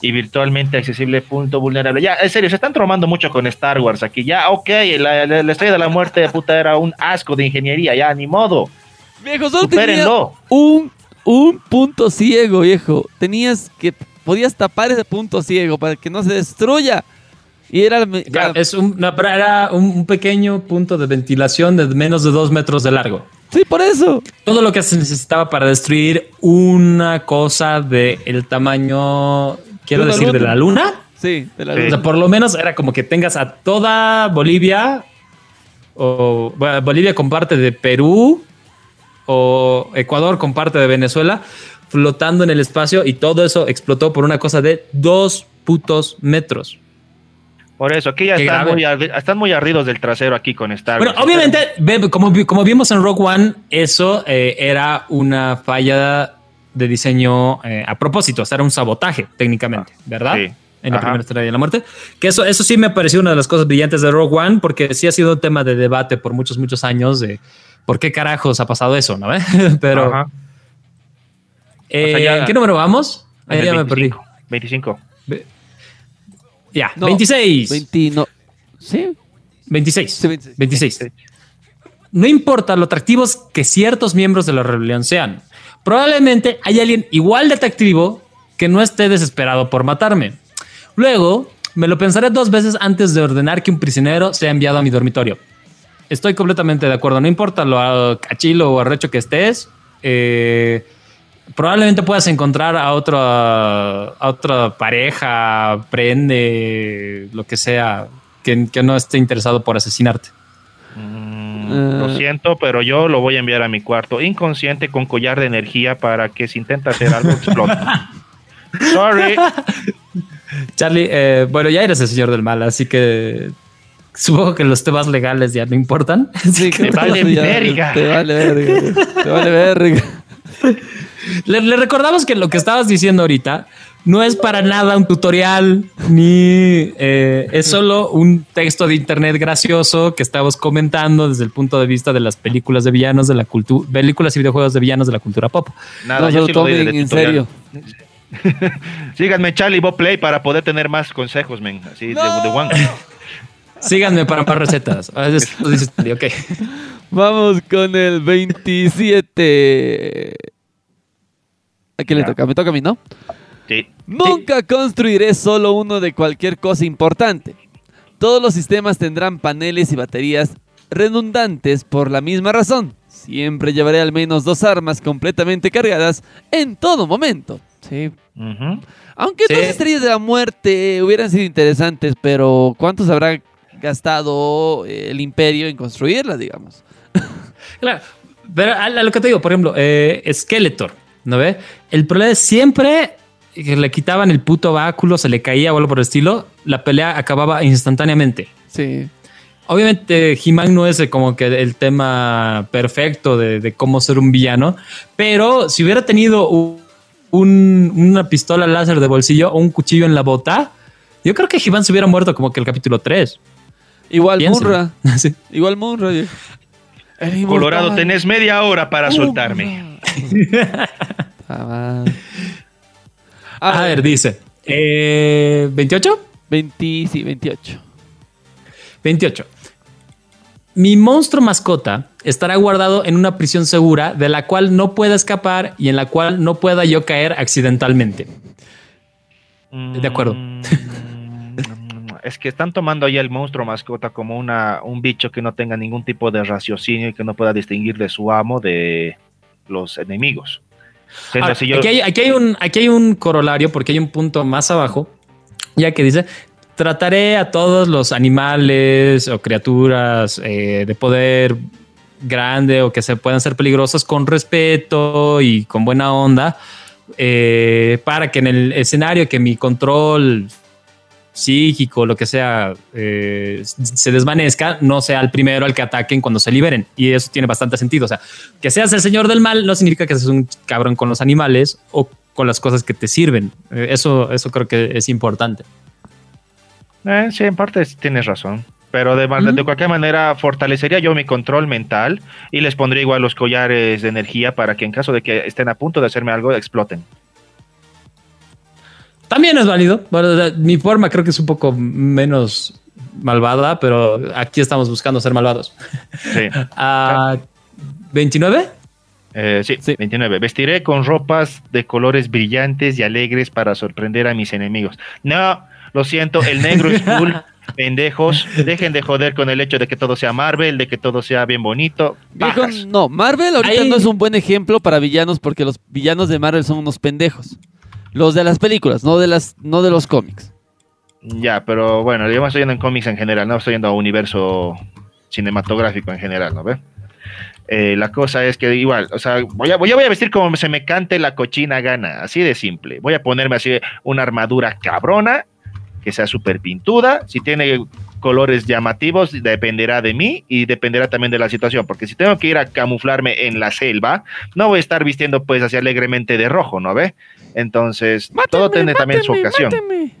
y virtualmente accesible punto vulnerable. Ya, en serio, se están tromando mucho con Star Wars aquí. Ya, ok, la, la- la estrella de la muerte de puta era un asco de ingeniería, ya, ni modo. Viejo, solo tenía un, un punto ciego, viejo. Tenías que. Podías tapar ese punto ciego para que no se destruya. Y era. Claro, es era un, un pequeño punto de ventilación de menos de dos metros de largo. Sí, por eso. Todo lo que se necesitaba para destruir una cosa del tamaño, quiero ¿De una decir, de luna? la luna. Sí, de la Sí. O luna. sea, por lo menos era como que tengas a toda Bolivia o bueno, Bolivia con parte de Perú o Ecuador con parte de Venezuela flotando en el espacio y todo eso explotó por una cosa de dos putos metros. Por eso, aquí ya están muy, están muy ardidos del trasero aquí con Star Bueno, Wars. obviamente, ve- como, como vimos en Rogue One, eso eh, era una falla de diseño eh, a propósito, o sea, era un sabotaje técnicamente, ¿verdad? Sí. En la Ajá. primera estrella de la muerte. Que eso, eso sí me pareció una de las cosas brillantes de Rogue One, porque sí ha sido un tema de debate por muchos, muchos años de por qué carajos ha pasado eso, ¿no? Pero, Ajá. eh, O sea, ya- ¿en qué número vamos? Ahí ya me perdí. 25. 25. Ve- Ya, No, 26. 20, no. ¿Sí? 26. Sí, 26. 26. No importa lo atractivos que ciertos miembros de la rebelión sean. Probablemente hay alguien igual de atractivo que no esté desesperado por matarme. Luego, me lo pensaré dos veces antes de ordenar que un prisionero sea enviado a mi dormitorio. Estoy completamente de acuerdo. No importa lo cachilo o arrecho que estés. eh, probablemente puedas encontrar a otra, a otra pareja, prende, lo que sea, que, que no esté interesado por asesinarte. Mm, Eh. Lo siento, pero yo lo voy a enviar a mi cuarto inconsciente con collar de energía para que si intenta hacer algo explote. Sorry. Charlie, eh, bueno, ya eres el señor del mal, así que supongo que los temas legales ya no importan. Sí, Te vale ya, verga. Te vale verga. Te vale verga. Le, le recordamos que lo que estabas diciendo ahorita no es para nada un tutorial, ni eh, es solo un texto de internet gracioso que estamos comentando desde el punto de vista de las películas de villanos de la cultura, películas y videojuegos de villanos de la cultura pop. Nada, No yo sí lo doy tomen de en tutorial. serio. Síganme Charlie Bob Play para poder tener más consejos, men. Así de, de one. Síganme para más recetas. Ah, es- lo dices, ok. Vamos con el 27. ¿A quién le toca? Me toca a mí, ¿no? Sí. Nunca construiré solo uno de cualquier cosa importante. Todos los sistemas tendrán paneles y baterías redundantes por la misma razón. Siempre llevaré al menos dos armas completamente cargadas en todo momento. Sí. Aunque Sí. dos estrellas de la muerte hubieran sido interesantes, pero ¿cuántos habrá gastado el imperio en construirlas, digamos? Claro, pero a, lo que te digo, por ejemplo, eh, Skeletor, ¿no ve? El problema es siempre que le quitaban el puto báculo, se le caía o algo por el estilo, la pelea acababa instantáneamente. Sí. Obviamente, He-Man no es como que el tema perfecto de, de cómo ser un villano, pero si hubiera tenido un- un- una pistola láser de bolsillo o un cuchillo en la bota, yo creo que He-Man se hubiera muerto como que el capítulo 3. Igual Piénselo. Munra. Sí. Igual Munra. Colorado, tenés media hora para soltarme. Ah. A ver, dice. Eh, ¿28? 20, sí, 28. 28. Mi monstruo mascota estará guardado en una prisión segura de la cual no pueda escapar y en la cual no pueda yo caer accidentalmente. De acuerdo. Es que están tomando ahí el monstruo mascota como una, un bicho que no tenga ningún tipo de raciocinio y que no pueda distinguir de su amo de los enemigos. Ahora, yo- aquí, hay, aquí hay un, aquí hay un corolario porque hay un punto más abajo, ya que dice, trataré a todos los animales o criaturas eh, de poder grande o que se puedan ser peligrosos con respeto y con buena onda, eh, para que en el escenario que mi control psíquico, lo que sea, eh, se desvanezca, no sea el primero al que ataquen cuando se liberen. Y eso tiene bastante sentido. O sea, que seas el señor del mal no significa que seas un cabrón con los animales o con las cosas que te sirven. Eh, Eso, eso creo que es importante. Eh, sí, en parte tienes razón. Pero de, de cualquier manera, fortalecería yo mi control mental y les pondría igual los collares de energía para que en caso de que estén a punto de hacerme algo, exploten. También es válido. Bueno, mi forma creo que es un poco menos malvada, pero aquí estamos buscando ser malvados. Sí. Ah, ¿29? Eh, sí, Sí. 29. Vestiré con ropas de colores brillantes y alegres para sorprender a mis enemigos. No, lo siento, el negro es cool. Pendejos, dejen de joder con el hecho de que todo sea Marvel, de que todo sea bien bonito. Bajas. no, Marvel ahorita Ahí- no es un buen ejemplo para villanos porque los villanos de Marvel son unos pendejos. Los de las películas, no de las, no de los cómics. Ya, pero bueno, yo me estoy yendo en cómics en general, no estoy yendo a universo cinematográfico en general, ¿no ve? Eh, la cosa es que igual, o sea, voy a, voy, a, voy a vestir como se me cante la cochina gana, así de simple. Voy a ponerme así una armadura cabrona, que sea súper pintuda. Si tiene colores llamativos, dependerá de mí y dependerá también de la situación, porque si tengo que ir a camuflarme en la selva, no voy a estar vistiendo pues así alegremente de rojo, ¿no ve? Entonces, todo tiene también su ocasión. máteme.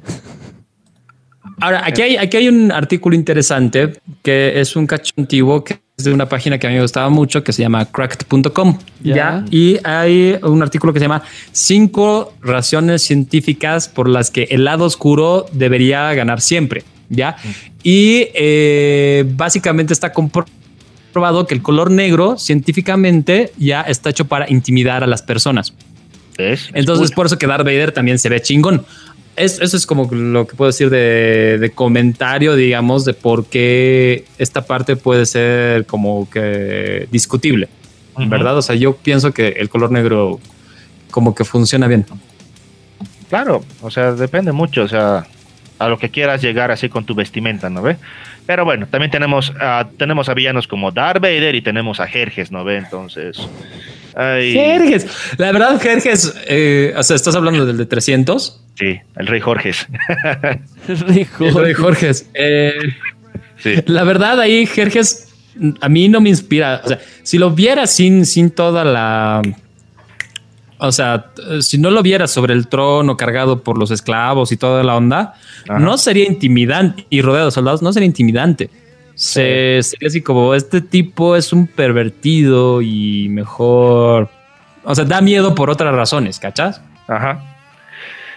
Ahora, aquí hay, aquí hay un artículo interesante que es un cacho antiguo que de una página que a mí me gustaba mucho que se llama cracked.com. Ya. ¿ya? Y hay un artículo que se llama Cinco razones científicas por las que el lado oscuro debería ganar siempre. ¿Ya? Y eh, básicamente está comprobado que el color negro científicamente ya está hecho para intimidar a las personas. Entonces, por eso que Darth Vader también se ve chingón. Es- eso es como lo que puedo decir de, de comentario, digamos, de por qué esta parte puede ser como que discutible. ¿verdad? O sea, yo pienso que el color negro como que funciona bien. Claro, o sea, depende mucho, o sea, a lo que quieras llegar así con tu vestimenta, ¿no ve? Pero bueno, también tenemos a, tenemos a villanos como Darth Vader y tenemos a Jerjes, ¿no ve? Entonces, ay, Jerjes, la verdad, Jerjes, eh, o sea, estás hablando del de 300. sí, el rey Jorges. El de Jorges. Eh, sí. La verdad, ahí Jerjes a mí no me inspira. O sea, si lo viera sin, sin toda la. O sea, si no lo viera sobre el trono cargado por los esclavos y toda la onda, Ajá. no sería intimidante y rodeado de soldados, no sería intimidante. Se, sería así como este tipo es un pervertido y mejor. O sea, da miedo por otras razones, ¿cachas? Ajá.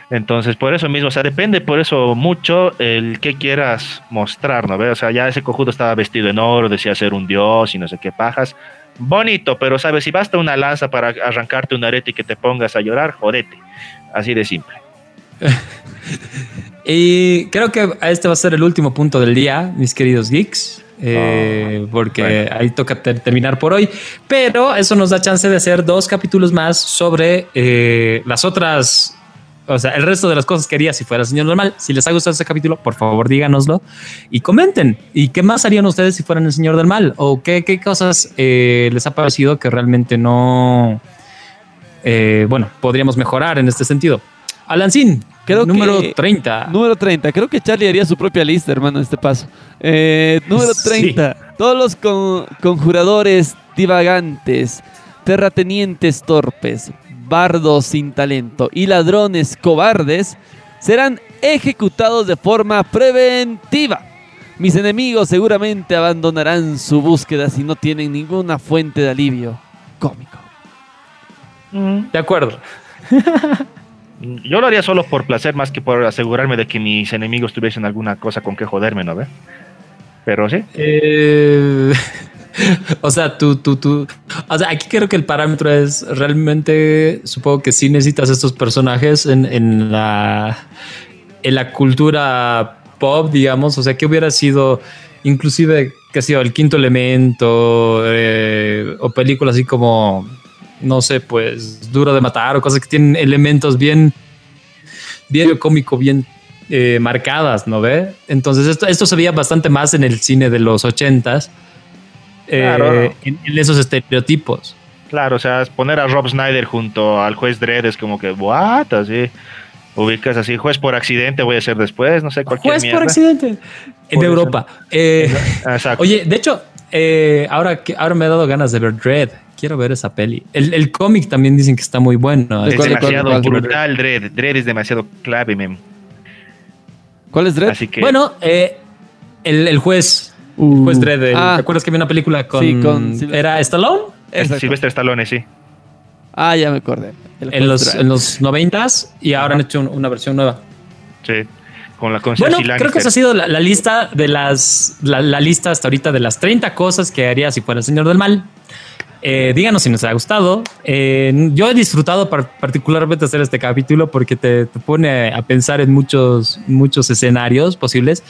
Entonces, por eso mismo, o sea, depende por eso mucho el que quieras mostrar, ¿no ve? O sea, ya ese cojudo estaba vestido en oro, decía ser un dios y no sé qué pajas. Bonito, pero sabes, si basta una lanza para arrancarte un arete y que te pongas a llorar, jodete. Así de simple. Y creo que este va a ser el último punto del día, mis queridos geeks. eh, porque bueno. ahí toca ter- terminar por hoy. Pero eso nos da chance de hacer dos capítulos más sobre eh, las otras, o sea, el resto de las cosas que haría si fuera señor normal. Si les ha gustado este capítulo, por favor díganoslo y comenten. ¿Y qué más harían ustedes si fueran el señor del mal? ¿O qué, qué cosas eh, les ha parecido que realmente no, eh, bueno, podríamos mejorar en este sentido? Alancín, Creo número que- 30. Número 30. Creo que Charlie haría su propia lista, hermano, en este paso. Eh, número Sí. 30. Todos los con- conjuradores divagantes, terratenientes torpes, bardos sin talento y ladrones cobardes serán ejecutados de forma preventiva. Mis enemigos seguramente abandonarán su búsqueda si no tienen ninguna fuente de alivio cómico. De acuerdo. Yo lo haría solo por placer, más que por asegurarme de que mis enemigos tuviesen alguna cosa con que joderme, ¿no ve? Pero sí. Eh, o sea, tú, tú, tú. O sea, aquí creo que el parámetro es realmente, supongo que sí necesitas estos personajes en, en la, en la cultura pop, digamos. O sea, que hubiera sido inclusive, que ha sido el quinto elemento eh, o películas así como, no sé, pues duro de matar o cosas que tienen elementos bien, bien cómico, bien eh, marcadas, ¿no ve? Entonces esto, esto se veía bastante más en el cine de los ochentas, eh, Claro. en, en esos estereotipos. Claro, o sea, poner a Rob Snyder junto al juez Dredd es como que, ¿what? Así. Ubicas así, juez por accidente voy a ser después, no sé, cualquier Juez mierda. por accidente en Europa. Eh, Exacto. oye, de hecho, eh, ahora, que, ahora me he dado ganas de ver Dread. Quiero ver esa peli. El, el cómic también dicen que está muy bueno. es ¿cuál, cuál, demasiado cuál? brutal, Dredd. Dredd es demasiado clave, mem. ¿Cuál es Dredd? Así que. Bueno, eh, el, el juez, el Uh, juez Dredd. el- ah. ¿Te acuerdas que había una película con, Sí, con era Stallone? Silvestre Stallone, sí. Ah, ya me acordé. En los, en los noventas y ahora han hecho un- una versión nueva. Sí. Con la con Bueno, creo que esa ha sido la, la lista de las la, la lista hasta ahorita de las 30 cosas que haría si fuera el señor del mal. Eh, díganos si nos ha gustado. Eh, yo he disfrutado par- particularmente hacer este capítulo porque te, te pone a pensar en muchos, muchos escenarios posibles.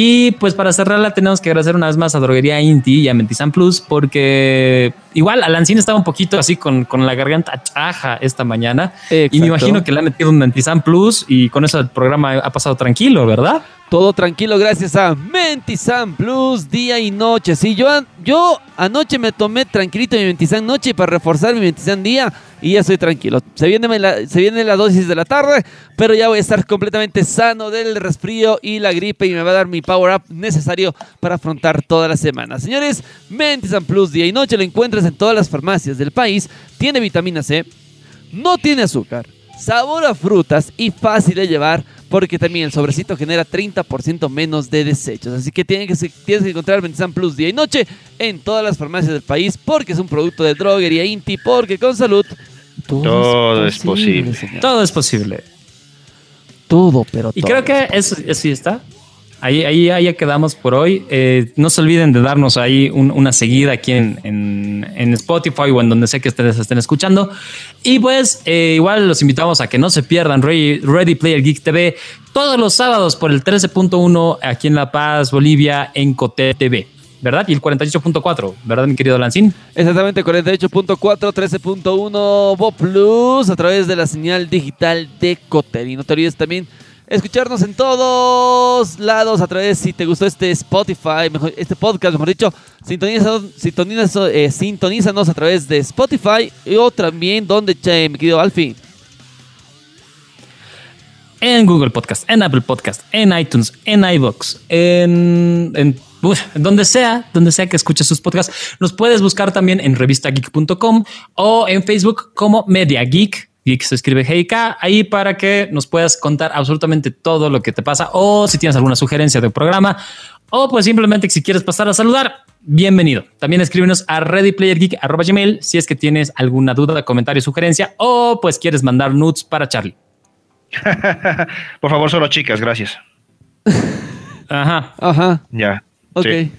Y pues para cerrarla tenemos que agradecer una vez más a Droguería Inti y a Mentizan Plus porque igual Alancín estaba un poquito así con, con la garganta chaja esta mañana. Y me imagino que le ha metido un Mentizan Plus y con eso el programa ha pasado tranquilo, ¿verdad? Todo tranquilo gracias a Mentizan Plus día y noche. Sí, yo, yo anoche me tomé tranquilito mi Mentizan noche para reforzar mi Mentizan día y ya estoy tranquilo. Se viene, la, se viene la dosis de la tarde, pero ya voy a estar completamente sano del resfrío y la gripe y me va a dar mi power up necesario para afrontar toda la semana. Señores, Mentizan Plus día y noche lo encuentras en todas las farmacias del país. Tiene vitamina C, no tiene azúcar, sabor a frutas y fácil de llevar porque también el sobrecito genera 30% menos de desechos. Así que tienes que, tienes que encontrar Ventizan Plus día y noche en todas las farmacias del país porque es un producto de droguería Inti, porque con salud todo, Todo es es posible. Todo es posible. Todo, pero Y todo. creo que eso, eso sí está. Ahí, ahí, ahí ya quedamos por hoy. Eh, no se olviden de darnos ahí un- una seguida aquí en, en- en Spotify o en donde sea que ustedes estén escuchando. Y pues eh, igual los invitamos a que no se pierdan Ready, Ready Player Geek TV todos los sábados por el 13.1 aquí en La Paz, Bolivia, en Cote TV. ¿Verdad? Y el 48.4, ¿verdad, mi querido Lancín? Exactamente, 48.4, 13.1 Bo Plus a través de la señal digital de Cotel. Y no te olvides también escucharnos en todos lados a través, si te gustó este Spotify, este podcast, mejor dicho, sintoniza, sintoniza- eh, sintonízanos a través de Spotify y o también donde, che, mi querido Alfie. en Google Podcast, en Apple Podcast, en iTunes, en iBox, en, en donde sea, donde sea que escuches sus podcasts. Nos puedes buscar también en revistageek.com o en Facebook como Media Geek. Geek se escribe GIK ahí para que nos puedas contar absolutamente todo lo que te pasa o si tienes alguna sugerencia de programa o pues simplemente si quieres pasar a saludar, bienvenido. También escríbenos a readyplayergeek.gmail si es que tienes alguna duda, comentario, sugerencia o pues quieres mandar nudes para Charlie. Por favor, solo chicas, gracias. Ajá. Ajá, Ya. ok. Sí.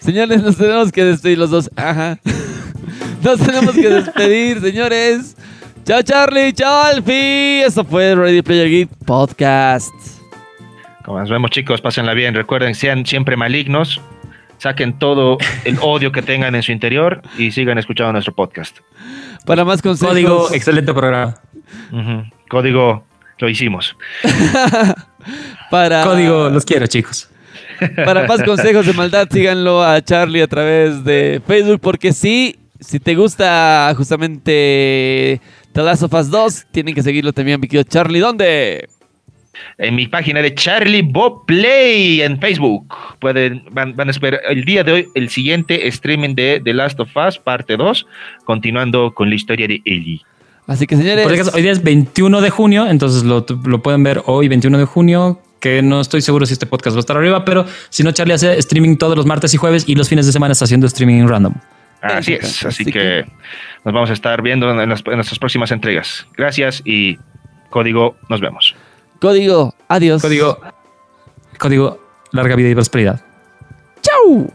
Señores, nos tenemos que despedir los dos. Ajá. Nos tenemos que despedir, señores. Chao, Charlie. Chao, Alfie. Esto fue Ready Player Geek Podcast. Como nos vemos, chicos, pásenla bien. Recuerden, sean siempre malignos. Saquen todo el odio que tengan en su interior y sigan escuchando nuestro podcast. Para más consejos. Código, excelente programa. Código, lo hicimos. para, Código, los quiero, chicos. Para más consejos de maldad, síganlo a Charlie a través de Facebook. Porque sí, si te gusta justamente The Last of Us 2, tienen que seguirlo también, mi querido Charlie. ¿Dónde? En mi página de Charlie Bob Play en Facebook. Pueden, van, van a esperar el día de hoy el siguiente streaming de The Last of Us, parte 2, continuando con la historia de Ellie. Así que, señores. Por hoy día es 21 de junio, entonces lo, lo pueden ver hoy, 21 de junio, que no estoy seguro si este podcast va a estar arriba, pero si no, Charlie hace streaming todos los martes y jueves y los fines de semana está haciendo streaming random. Así es, así Así que, que- nos vamos a estar viendo en, las- en nuestras próximas entregas. Gracias y código, nos vemos. Código. Adiós. Código, código, larga vida y prosperidad. Chau.